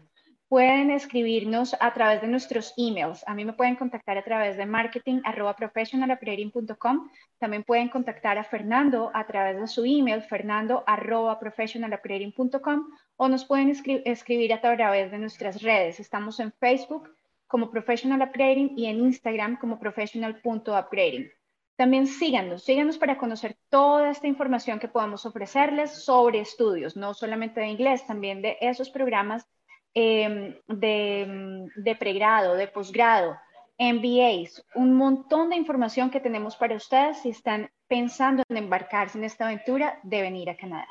pueden escribirnos a través de nuestros emails. A mí me pueden contactar a través de marketing.professionalupgrading.com. También pueden contactar a Fernando a través de su email, fernando.professionalupgrading.com o nos pueden escribir a través de nuestras redes. Estamos en Facebook como Professional Upgrading y en Instagram como professional.upgrading. También síganos, síganos para conocer toda esta información que podamos ofrecerles sobre estudios, no solamente de inglés, también de esos programas Em, de, de pregrado, de posgrado, MBAs, un montón de información que tenemos para ustedes si están pensando en embarcarse en esta aventura de venir a Canadá.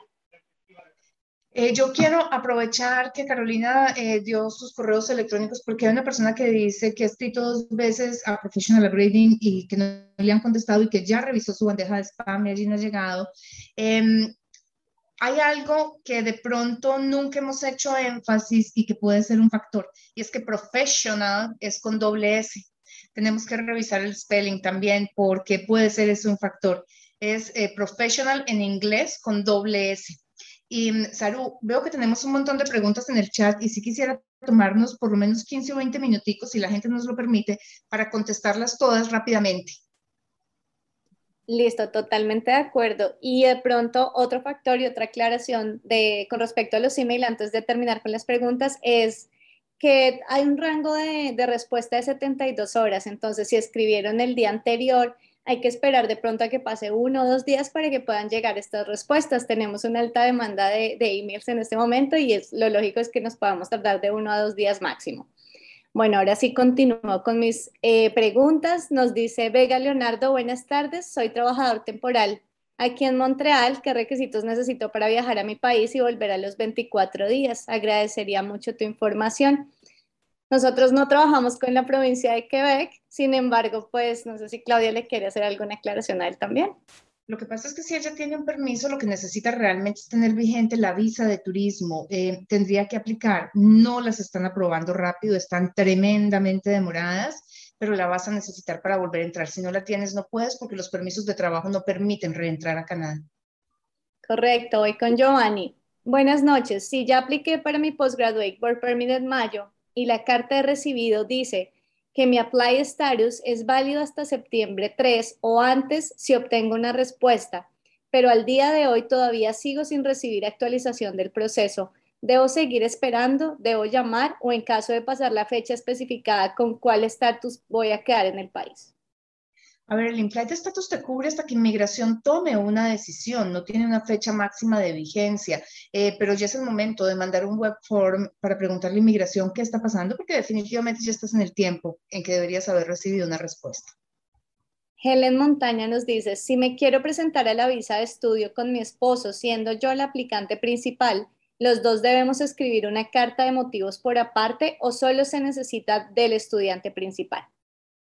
Eh, yo quiero aprovechar que Carolina eh, dio sus correos electrónicos porque hay una persona que dice que ha escrito dos veces a Professional Upgrading y que no le han contestado y que ya revisó su bandeja de spam y allí no ha llegado. Eh, hay algo que de pronto nunca hemos hecho énfasis y que puede ser un factor, y es que professional es con doble S. Tenemos que revisar el spelling también porque puede ser eso un factor. Es eh, professional en inglés con doble S. Y mm, Saru, veo que tenemos un montón de preguntas en el chat y si quisiera tomarnos por lo menos 15 o 20 minuticos, si la gente nos lo permite, para contestarlas todas rápidamente. Listo, totalmente de acuerdo. Y de pronto otro factor y otra aclaración de, con respecto a los email antes de terminar con las preguntas es que hay un rango de, de, respuesta de 72 horas. Entonces, si escribieron el día anterior, hay que esperar de pronto a que pase uno o dos días para que puedan llegar estas respuestas. Tenemos una alta demanda de, de emails en este momento y es, lo lógico es que nos podamos tardar de uno a dos días máximo. Bueno, ahora sí continúo con mis eh, preguntas. Nos dice Vega Leonardo, buenas tardes, soy trabajador temporal aquí en Montreal. ¿Qué requisitos necesito para viajar a mi país y volver a los 24 días? Agradecería mucho tu información. Nosotros no trabajamos con la provincia de Quebec, sin embargo, pues no sé si Claudia le quiere hacer alguna aclaración a él también. Lo que pasa es que si ella tiene un permiso, lo que necesita realmente es tener vigente la visa de turismo. Eh, tendría que aplicar. No las están aprobando rápido, están tremendamente demoradas, pero la vas a necesitar para volver a entrar. Si no la tienes, no puedes porque los permisos de trabajo no permiten reentrar a Canadá. Correcto, voy con Giovanni. Buenas noches. Si ya apliqué para mi postgraduate work permit en mayo y la carta de recibido dice que mi apply status es válido hasta septiembre 3 o antes si obtengo una respuesta, pero al día de hoy todavía sigo sin recibir actualización del proceso. ¿Debo seguir esperando? ¿Debo llamar? ¿O en caso de pasar la fecha especificada, con cuál estatus voy a quedar en el país? A ver, el implied status te cubre hasta que inmigración tome una decisión, no tiene una fecha máxima de vigencia, eh, pero ya es el momento de mandar un web form para preguntarle a inmigración qué está pasando, porque definitivamente ya estás en el tiempo en que deberías haber recibido una respuesta. Helen Montaña nos dice, si me quiero presentar a la visa de estudio con mi esposo, siendo yo la aplicante principal, ¿los dos debemos escribir una carta de motivos por aparte o solo se necesita del estudiante principal?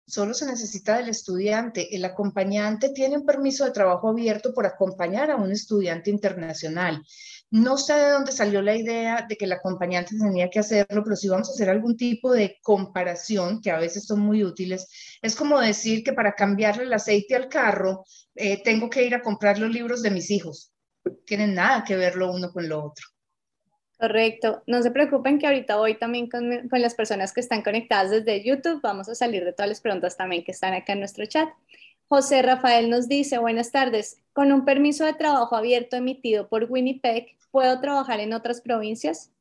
Solo se necesita del estudiante. El acompañante tiene un permiso de trabajo abierto por acompañar a un estudiante internacional. No sé de dónde salió la idea de que el acompañante tenía que hacerlo, pero si vamos a hacer algún tipo de comparación, que a veces son muy útiles, es como decir que para cambiarle el aceite al carro, eh, tengo que ir a comprar los libros de mis hijos. Tienen nada que ver lo uno con lo otro. Correcto. No se preocupen que ahorita voy también con, las personas que están conectadas desde YouTube. Vamos a salir de todas las preguntas también que están acá en nuestro chat. José Rafael nos dice, buenas tardes, con un permiso de trabajo abierto emitido por Winnipeg, ¿puedo trabajar en otras provincias?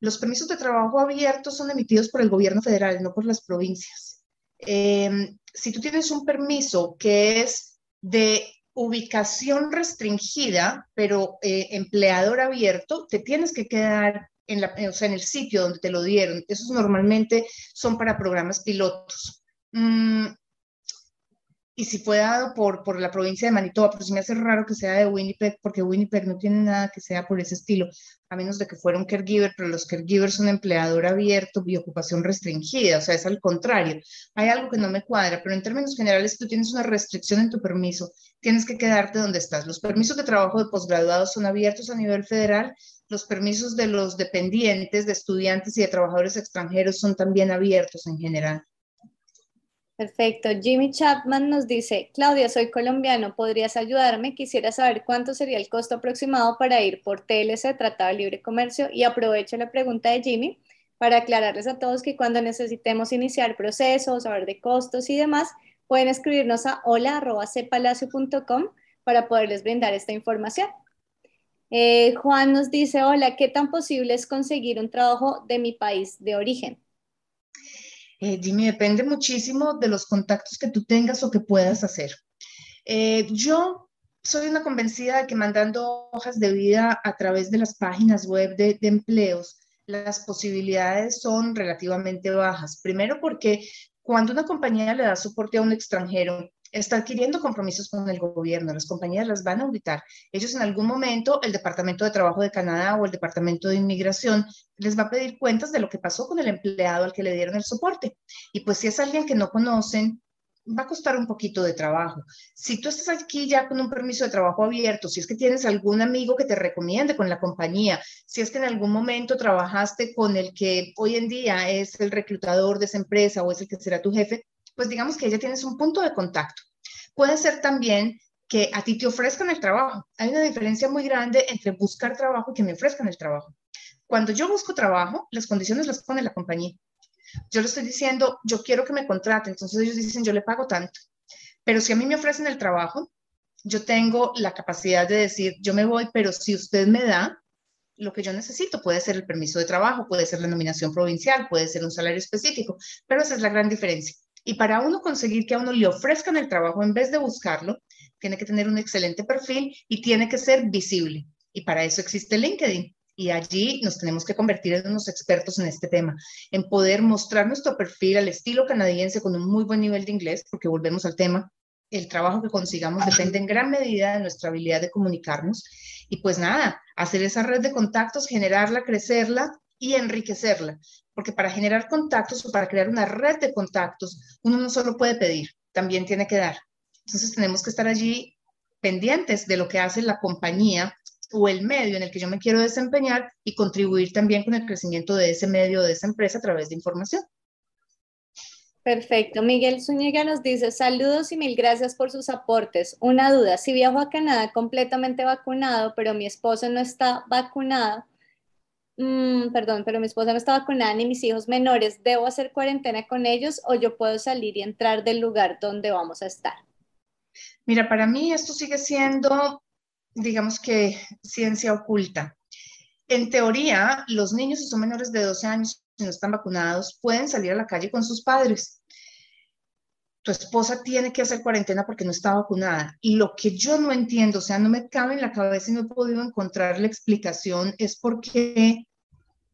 Los permisos de trabajo abiertos son emitidos por el gobierno federal, no por las provincias. Em, si tú tienes un permiso que es de ubicación restringida, pero eh, empleador abierto, te tienes que quedar en, la, en el sitio donde te lo dieron. Esos normalmente son para programas pilotos. Mm, y si fue dado por, por la provincia de Manitoba, pero se me hace raro que sea de Winnipeg, porque Winnipeg no tiene nada que sea por ese estilo, a menos de que fuera un caregiver, pero los caregivers son empleador abierto y ocupación restringida, o sea, es al contrario. Hay algo que no me cuadra, pero en términos generales, tú tienes una restricción en tu permiso, tienes que quedarte donde estás. Los permisos de trabajo de posgraduados son abiertos a nivel federal, los permisos de los dependientes, de estudiantes y de trabajadores extranjeros son también abiertos en general. Perfecto. Jimmy Chapman nos dice, Claudia, soy colombiano, ¿podrías ayudarme? Quisiera saber cuánto sería el costo aproximado para ir por TLC, Tratado de Libre Comercio, y aprovecho la pregunta de Jimmy para aclararles a todos que cuando necesitemos iniciar procesos, saber de costos y demás, pueden escribirnos a hola.cepalacio.com para poderles brindar esta información. Eh, Juan nos dice, hola, ¿qué tan posible es conseguir un trabajo de mi país de origen? Eh, Jimmy, depende muchísimo de los contactos que tú tengas o que puedas hacer. Eh, yo soy una convencida de que mandando hojas de vida a través de las páginas web de, de empleos, las posibilidades son relativamente bajas. Primero porque cuando una compañía le da soporte a un extranjero, está adquiriendo compromisos con el gobierno, las compañías las van a auditar. Ellos en algún momento, el Departamento de Trabajo de Canadá o el Departamento de Inmigración les va a pedir cuentas de lo que pasó con el empleado al que le dieron el soporte. Y pues si es alguien que no conocen, va a costar un poquito de trabajo. Si tú estás aquí ya con un permiso de trabajo abierto, si es que tienes algún amigo que te recomiende con la compañía, si es que en algún momento trabajaste con el que hoy en día es el reclutador de esa empresa o es el que será tu jefe, pues digamos que ya tienes un punto de contacto. Puede ser también que a ti te ofrezcan el trabajo. Hay una diferencia muy grande entre buscar trabajo y que me ofrezcan el trabajo. Cuando yo busco trabajo, las condiciones las pone la compañía. Yo le estoy diciendo, yo quiero que me contrate, entonces ellos dicen, yo le pago tanto. Pero si a mí me ofrecen el trabajo, yo tengo la capacidad de decir, yo me voy, pero si usted me da lo que yo necesito, puede ser el permiso de trabajo, puede ser la nominación provincial, puede ser un salario específico, pero esa es la gran diferencia. Y para uno conseguir que a uno le ofrezcan el trabajo en vez de buscarlo, tiene que tener un excelente perfil y tiene que ser visible. Y para eso existe LinkedIn. Y allí nos tenemos que convertir en unos expertos en este tema, en poder mostrar nuestro perfil al estilo canadiense con un muy buen nivel de inglés, porque volvemos al tema, el trabajo que consigamos depende en gran medida de nuestra habilidad de comunicarnos. Y pues nada, hacer esa red de contactos, generarla, crecerla y enriquecerla porque para generar contactos o para crear una red de contactos, uno no solo puede pedir, también tiene que dar. Entonces tenemos que estar allí pendientes de lo que hace la compañía o el medio en el que yo me quiero desempeñar y contribuir también con el crecimiento de ese medio, de esa empresa a través de información. Perfecto. Miguel Zúñiga nos dice, saludos y mil gracias por sus aportes. Una duda, si viajo a Canadá completamente vacunado, pero mi esposo no está vacunado, Mm, perdón, pero mi esposa no está vacunada ni mis hijos menores, ¿debo hacer cuarentena con ellos o yo puedo salir y entrar del lugar donde vamos a estar? Mira, para mí esto sigue siendo, digamos que, ciencia oculta. En teoría, los niños si son menores de 12 años y no están vacunados pueden salir a la calle con sus padres. Tu esposa tiene que hacer cuarentena porque no está vacunada. Y lo que yo no entiendo, o sea, no me cabe en la cabeza y no he podido encontrar la explicación, es por qué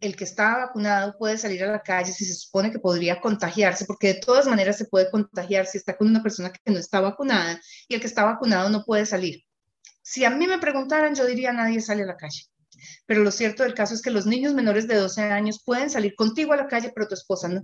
el que está vacunado puede salir a la calle si se supone que podría contagiarse, porque de todas maneras se puede contagiar si está con una persona que no está vacunada y el que está vacunado no puede salir. Si a mí me preguntaran, yo diría nadie sale a la calle. Pero lo cierto del caso es que los niños menores de 12 años pueden salir contigo a la calle, pero tu esposa no.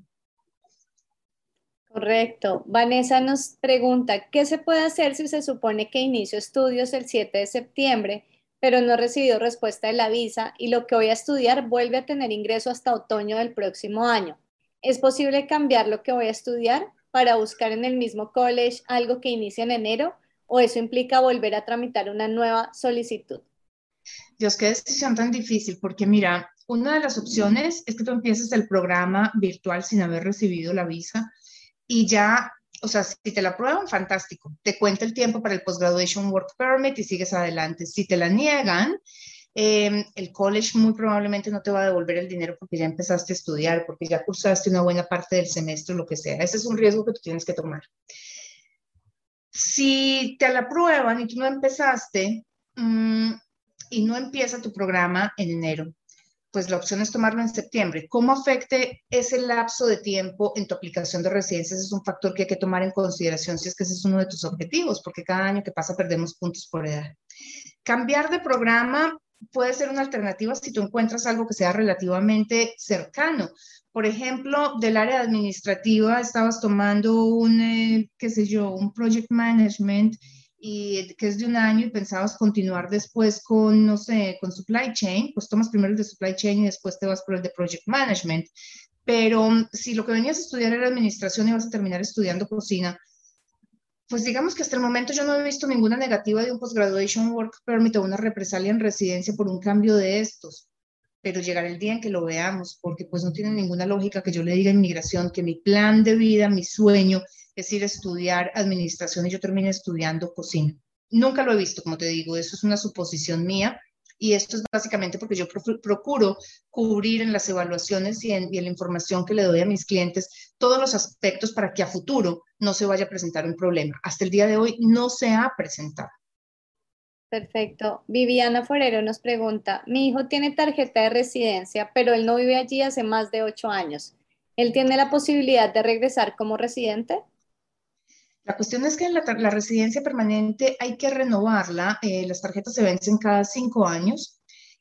Correcto. Vanessa nos pregunta, ¿qué se puede hacer si se supone que inicio estudios el 7 de septiembre? pero no he recibido respuesta de la visa y lo que voy a estudiar vuelve a tener ingreso hasta otoño del próximo año. ¿Es posible cambiar lo que voy a estudiar para buscar en el mismo college algo que inicie en enero o eso implica volver a tramitar una nueva solicitud? Dios, qué decisión tan difícil, porque mira, una de las opciones es que tú empieces el programa virtual sin haber recibido la visa y ya o sea, si te la aprueban, fantástico. Te cuenta el tiempo para el Postgraduation Work Permit y sigues adelante. Si te la niegan, em, el college muy probablemente no te va a devolver el dinero porque ya empezaste a estudiar, porque ya cursaste una buena parte del semestre, lo que sea. Ese es un riesgo que tú tienes que tomar. Si te la aprueban y tú no empezaste mm, y no empieza tu programa en enero, pues la opción es tomarlo en septiembre. ¿Cómo afecte ese lapso de tiempo en tu aplicación de residencia? Ese es un factor que hay que tomar en consideración si es que ese es uno de tus objetivos, porque cada año que pasa perdemos puntos por edad. Cambiar de programa puede ser una alternativa si tú encuentras algo que sea relativamente cercano. Por ejemplo, del área administrativa estabas tomando un, eh, qué sé yo, un project management y que es de un año y pensabas continuar después con, no sé, con supply chain, pues tomas primero el de supply chain y después te vas por el de project management. Pero mm, si lo que venías a estudiar era administración y vas a terminar estudiando cocina, pues digamos que hasta el momento yo no he visto ninguna negativa de un postgraduation work permit o una represalia en residencia por un cambio de estos, pero llegará el día en que lo veamos, porque pues no tiene ninguna lógica que yo le diga a inmigración que mi plan de vida, mi sueño es ir a estudiar administración y yo termine estudiando cocina. Nunca lo he visto, como te digo, eso es una suposición mía, y esto es básicamente porque yo procuro cubrir en las evaluaciones y en, la información que le doy a mis clientes todos los aspectos para que a futuro no se vaya a presentar un problema. Hasta el día de hoy no se ha presentado. Perfecto. Viviana Forero nos pregunta, mi hijo tiene tarjeta de residencia, pero él no vive allí hace más de ocho años. ¿Él tiene la posibilidad de regresar como residente? La cuestión es que la, la residencia permanente hay que renovarla, eh, las tarjetas se vencen cada cinco años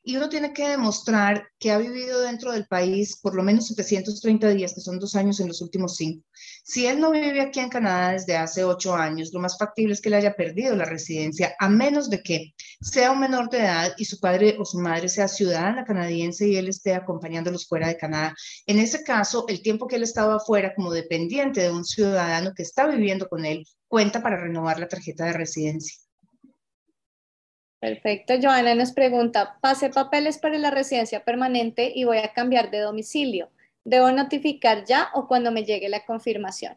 y uno tiene que demostrar que ha vivido dentro del país por lo menos 730 días, que son dos años en los últimos cinco. Si él no vive aquí en Canadá desde hace ocho años, lo más factible es que él haya perdido la residencia, a menos de que sea un menor de edad y su padre o su madre sea ciudadana canadiense y él esté acompañándolos fuera de Canadá. En ese caso, el tiempo que él estaba afuera como dependiente de un ciudadano que está viviendo con él cuenta para renovar la tarjeta de residencia. Perfecto. Joana nos pregunta, pasé papeles para la residencia permanente y voy a cambiar de domicilio. ¿Debo notificar ya o cuando me llegue la confirmación?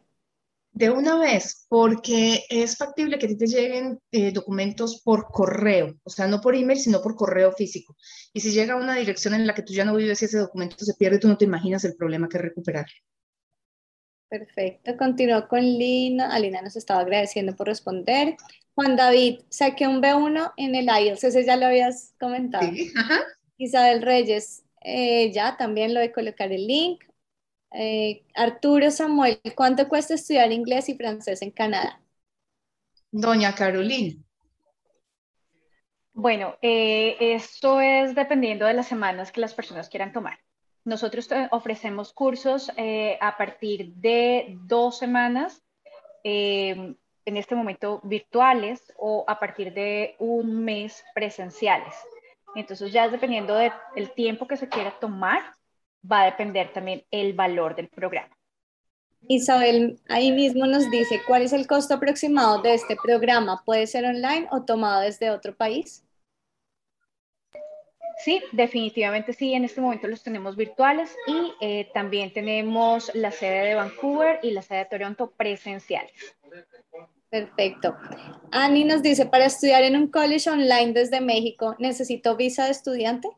De una vez, porque es factible que te lleguen eh, documentos por correo, o sea, no por email, sino por correo físico. Y si llega a una dirección en la que tú ya no vives y ese documento se pierde, tú no te imaginas el problema que recuperar. Perfecto. Continúo con Lina. Alina nos estaba agradeciendo por responder. Juan David, saqué un B1 en el IELTS, ese ya lo habías comentado. Sí, Isabel Reyes, eh, ya también lo de colocar el link. Eh, Arturo Samuel, ¿cuánto cuesta estudiar inglés y francés en Canadá? Doña Carolina. Bueno, eh, eso es dependiendo de las semanas que las personas quieran tomar. Nosotros ofrecemos cursos a partir de dos semanas en este momento virtuales o a partir de un mes presenciales. Entonces ya dependiendo del tiempo que se quiera tomar, va a depender también el valor del programa. Isabel ahí mismo nos dice, ¿cuál es el costo aproximado de este programa? ¿Puede ser online o tomado desde otro país? Sí, definitivamente sí, en este momento los tenemos virtuales y eh, también tenemos la sede de Vancouver y la sede de Toronto presenciales. Perfecto. Ani nos dice, para estudiar en un college online desde México, ¿necesito visa de estudiante?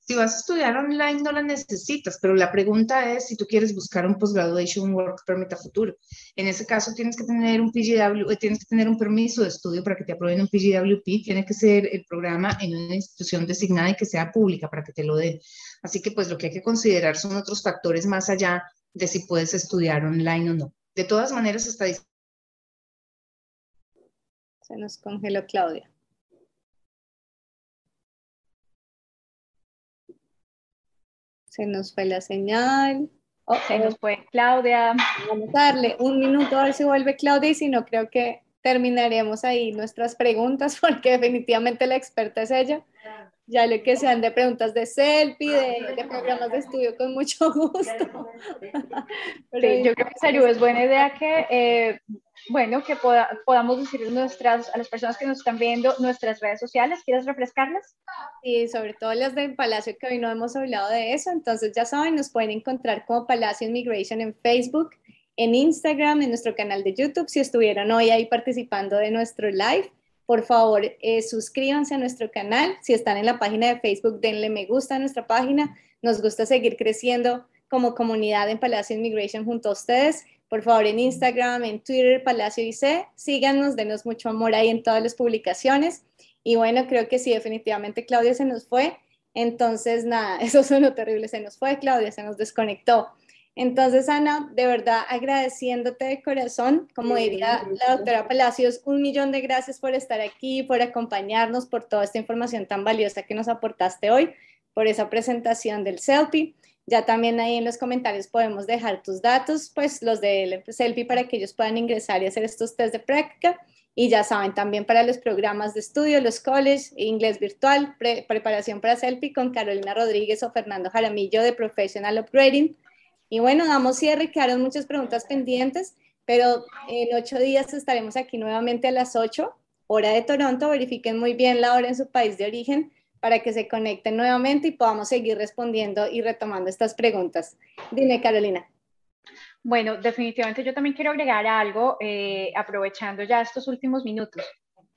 Si vas a estudiar online no la necesitas, pero la pregunta es si tú quieres buscar un postgraduation work permit a futuro. En ese caso tienes que tener un PGW, eh, tienes que tener un permiso de estudio para que te aprueben un PGWP, tiene que ser el programa en una institución designada y que sea pública para que te lo den. Así que pues lo que hay que considerar son otros factores más allá de si puedes estudiar online o no. De todas maneras, está se nos congeló Claudia. Se nos fue la señal. Oh, se nos fue Claudia. Vamos a darle un minuto a ver si vuelve Claudia y si no, creo que terminaremos ahí nuestras preguntas <laughs> porque definitivamente la experta es ella. Ya lo que sean de preguntas de selfie, de, programas de estudio, con mucho gusto. yo creo que Saru es buena idea que eh, bueno, que podamos decir nuestras, a las personas que nos están viendo nuestras redes sociales. ¿Quieres refrescarlas? Sí, sobre todo las del Palacio, que hoy no hemos hablado de eso. Entonces, ya saben, nos pueden encontrar como Palacio Immigration en Facebook, en Instagram, en nuestro canal de YouTube. Si estuvieron hoy ahí participando de nuestro live, por favor, eh, suscríbanse a nuestro canal. Si están en la página de Facebook, denle me gusta a nuestra página. Nos gusta seguir creciendo como comunidad en Palacio Immigration junto a ustedes por favor, en Instagram, en Twitter, Palacio IC, síganos, denos mucho amor ahí en todas las publicaciones. Y bueno, creo que sí, definitivamente Claudia se nos fue. Entonces, nada, <laughs> eso sonó terrible, se nos fue Claudia, se nos desconectó. Entonces, Ana, de verdad agradeciéndote de corazón, como diría la doctora Palacios, un millón de gracias por estar aquí, por acompañarnos, por toda esta información tan valiosa que nos aportaste hoy, por esa presentación del CELPI. Ya también ahí en los comentarios podemos dejar tus datos, pues los del CELPI para que ellos puedan ingresar y hacer estos test de práctica. Y ya saben, también para los programas de estudio, los college, inglés virtual, preparación para CELPI con Carolina Rodríguez o Fernando Jaramillo de Professional Upgrading y bueno, damos cierre, quedaron muchas preguntas pendientes, pero en ocho días estaremos aquí nuevamente a las ocho, hora de Toronto. Verifiquen muy bien la hora en su país de origen para que se conecten nuevamente y podamos seguir respondiendo y retomando estas preguntas. Dime, Carolina. Bueno, definitivamente yo también quiero agregar algo, eh, aprovechando ya estos últimos minutos.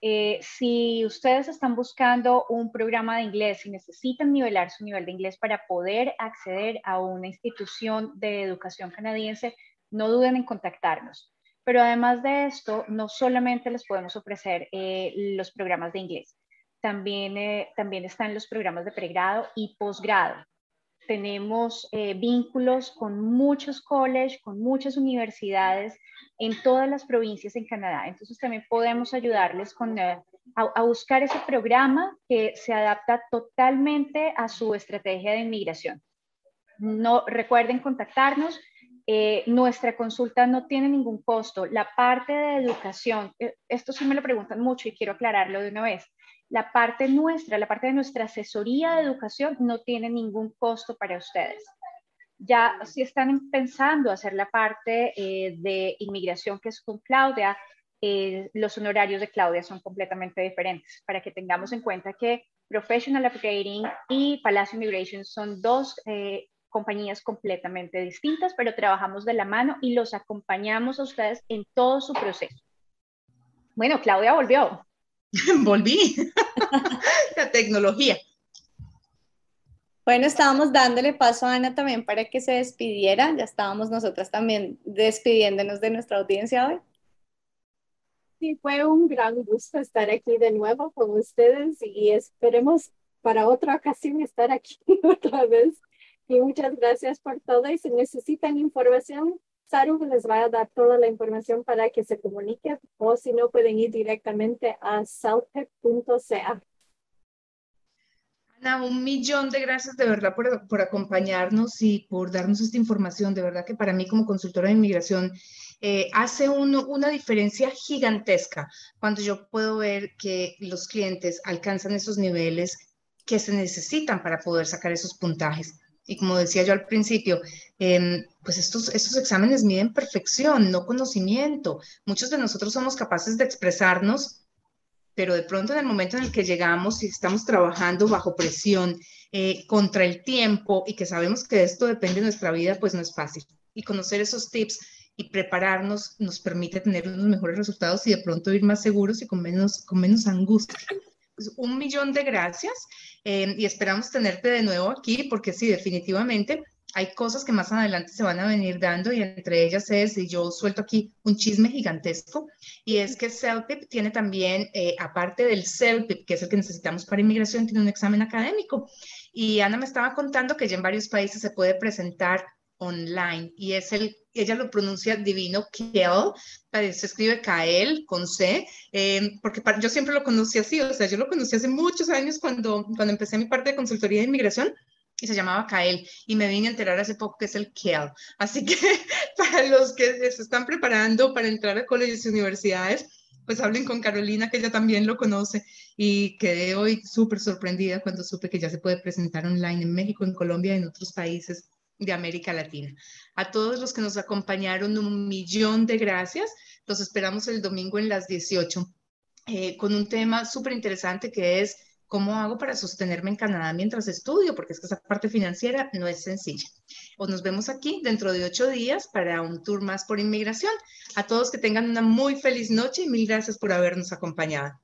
Eh, si ustedes están buscando un programa de inglés y necesitan nivelar su nivel de inglés para poder acceder a una institución de educación canadiense, no duden en contactarnos. Pero además de esto, no solamente les podemos ofrecer eh, los programas de inglés, también, eh, también están los programas de pregrado y posgrado. Tenemos vínculos con muchos colleges, con muchas universidades en todas las provincias en Canadá. Entonces también podemos ayudarles con, eh, a, buscar ese programa que se adapta totalmente a su estrategia de inmigración. No recuerden contactarnos. Eh, nuestra consulta no tiene ningún costo. La parte de educación, eh, esto sí me lo preguntan mucho y quiero aclararlo de una vez. La parte nuestra, la parte de nuestra asesoría de educación no tiene ningún costo para ustedes ya si están pensando hacer la parte eh, de inmigración que es con Claudia, eh, los honorarios de Claudia son completamente diferentes, para que tengamos en cuenta que Professional Upgrading y Palacio Immigration son dos eh, compañías completamente distintas, pero trabajamos de la mano y los acompañamos a ustedes en todo su proceso. Bueno, Claudia volvió. <laughs> Volví. <laughs> la tecnología. Bueno, estábamos dándole paso a Ana también para que se despidiera. Ya estábamos nosotras también despidiéndonos de nuestra audiencia hoy. Sí, fue un gran gusto estar aquí de nuevo con ustedes y esperemos para otra ocasión estar aquí <laughs> otra vez. Y muchas gracias por todo. Y si necesitan información, Saru les va a dar toda la información para que se comuniquen o si no pueden ir directamente a southtech.ca un millón de gracias de verdad por, por, acompañarnos y por darnos esta información. De verdad que para mí como consultora de inmigración eh, hace una diferencia gigantesca cuando yo puedo ver que los clientes alcanzan esos niveles que se necesitan para poder sacar esos puntajes. Y como decía yo al principio, em, pues estos, estos exámenes miden perfección, no conocimiento. Muchos de nosotros somos capaces de expresarnos pero de pronto en el momento en el que llegamos y estamos trabajando bajo presión eh, contra el tiempo y que sabemos que esto depende de nuestra vida, pues no es fácil. Y conocer esos tips y prepararnos nos permite tener unos mejores resultados y de pronto ir más seguros y con menos, con menos angustia. Pues un millón de gracias eh, y esperamos tenerte de nuevo aquí porque sí, definitivamente hay cosas que más adelante se van a venir dando y entre ellas es, y yo suelto aquí un chisme gigantesco, y es que CELPIP tiene también, eh, aparte del CELPIP, que es el que necesitamos para inmigración, tiene un examen académico. Y Ana me estaba contando que ya en varios países se puede presentar online y es el, ella lo pronuncia divino Kiel, se escribe Kael con C, eh, porque yo siempre lo conocí así, o sea, yo lo conocí hace muchos años cuando, cuando empecé mi parte de consultoría de inmigración y se llamaba Kael y me vine a enterar hace poco que es el Kiel. Así que <laughs> para los que se están preparando para entrar a colegios y universidades, pues hablen con Carolina, que ella también lo conoce y quedé hoy súper sorprendida cuando supe que ya se puede presentar online en México, en Colombia y en otros países de América Latina. A todos los que nos acompañaron, un millón de gracias. Los esperamos el domingo en las 18 eh, con un tema súper interesante que es ¿Cómo hago para sostenerme en Canadá mientras estudio? Porque es que esa parte financiera no es sencilla. O nos vemos aquí dentro de ocho días para un tour más por inmigración. A todos que tengan una muy feliz noche y mil gracias por habernos acompañado.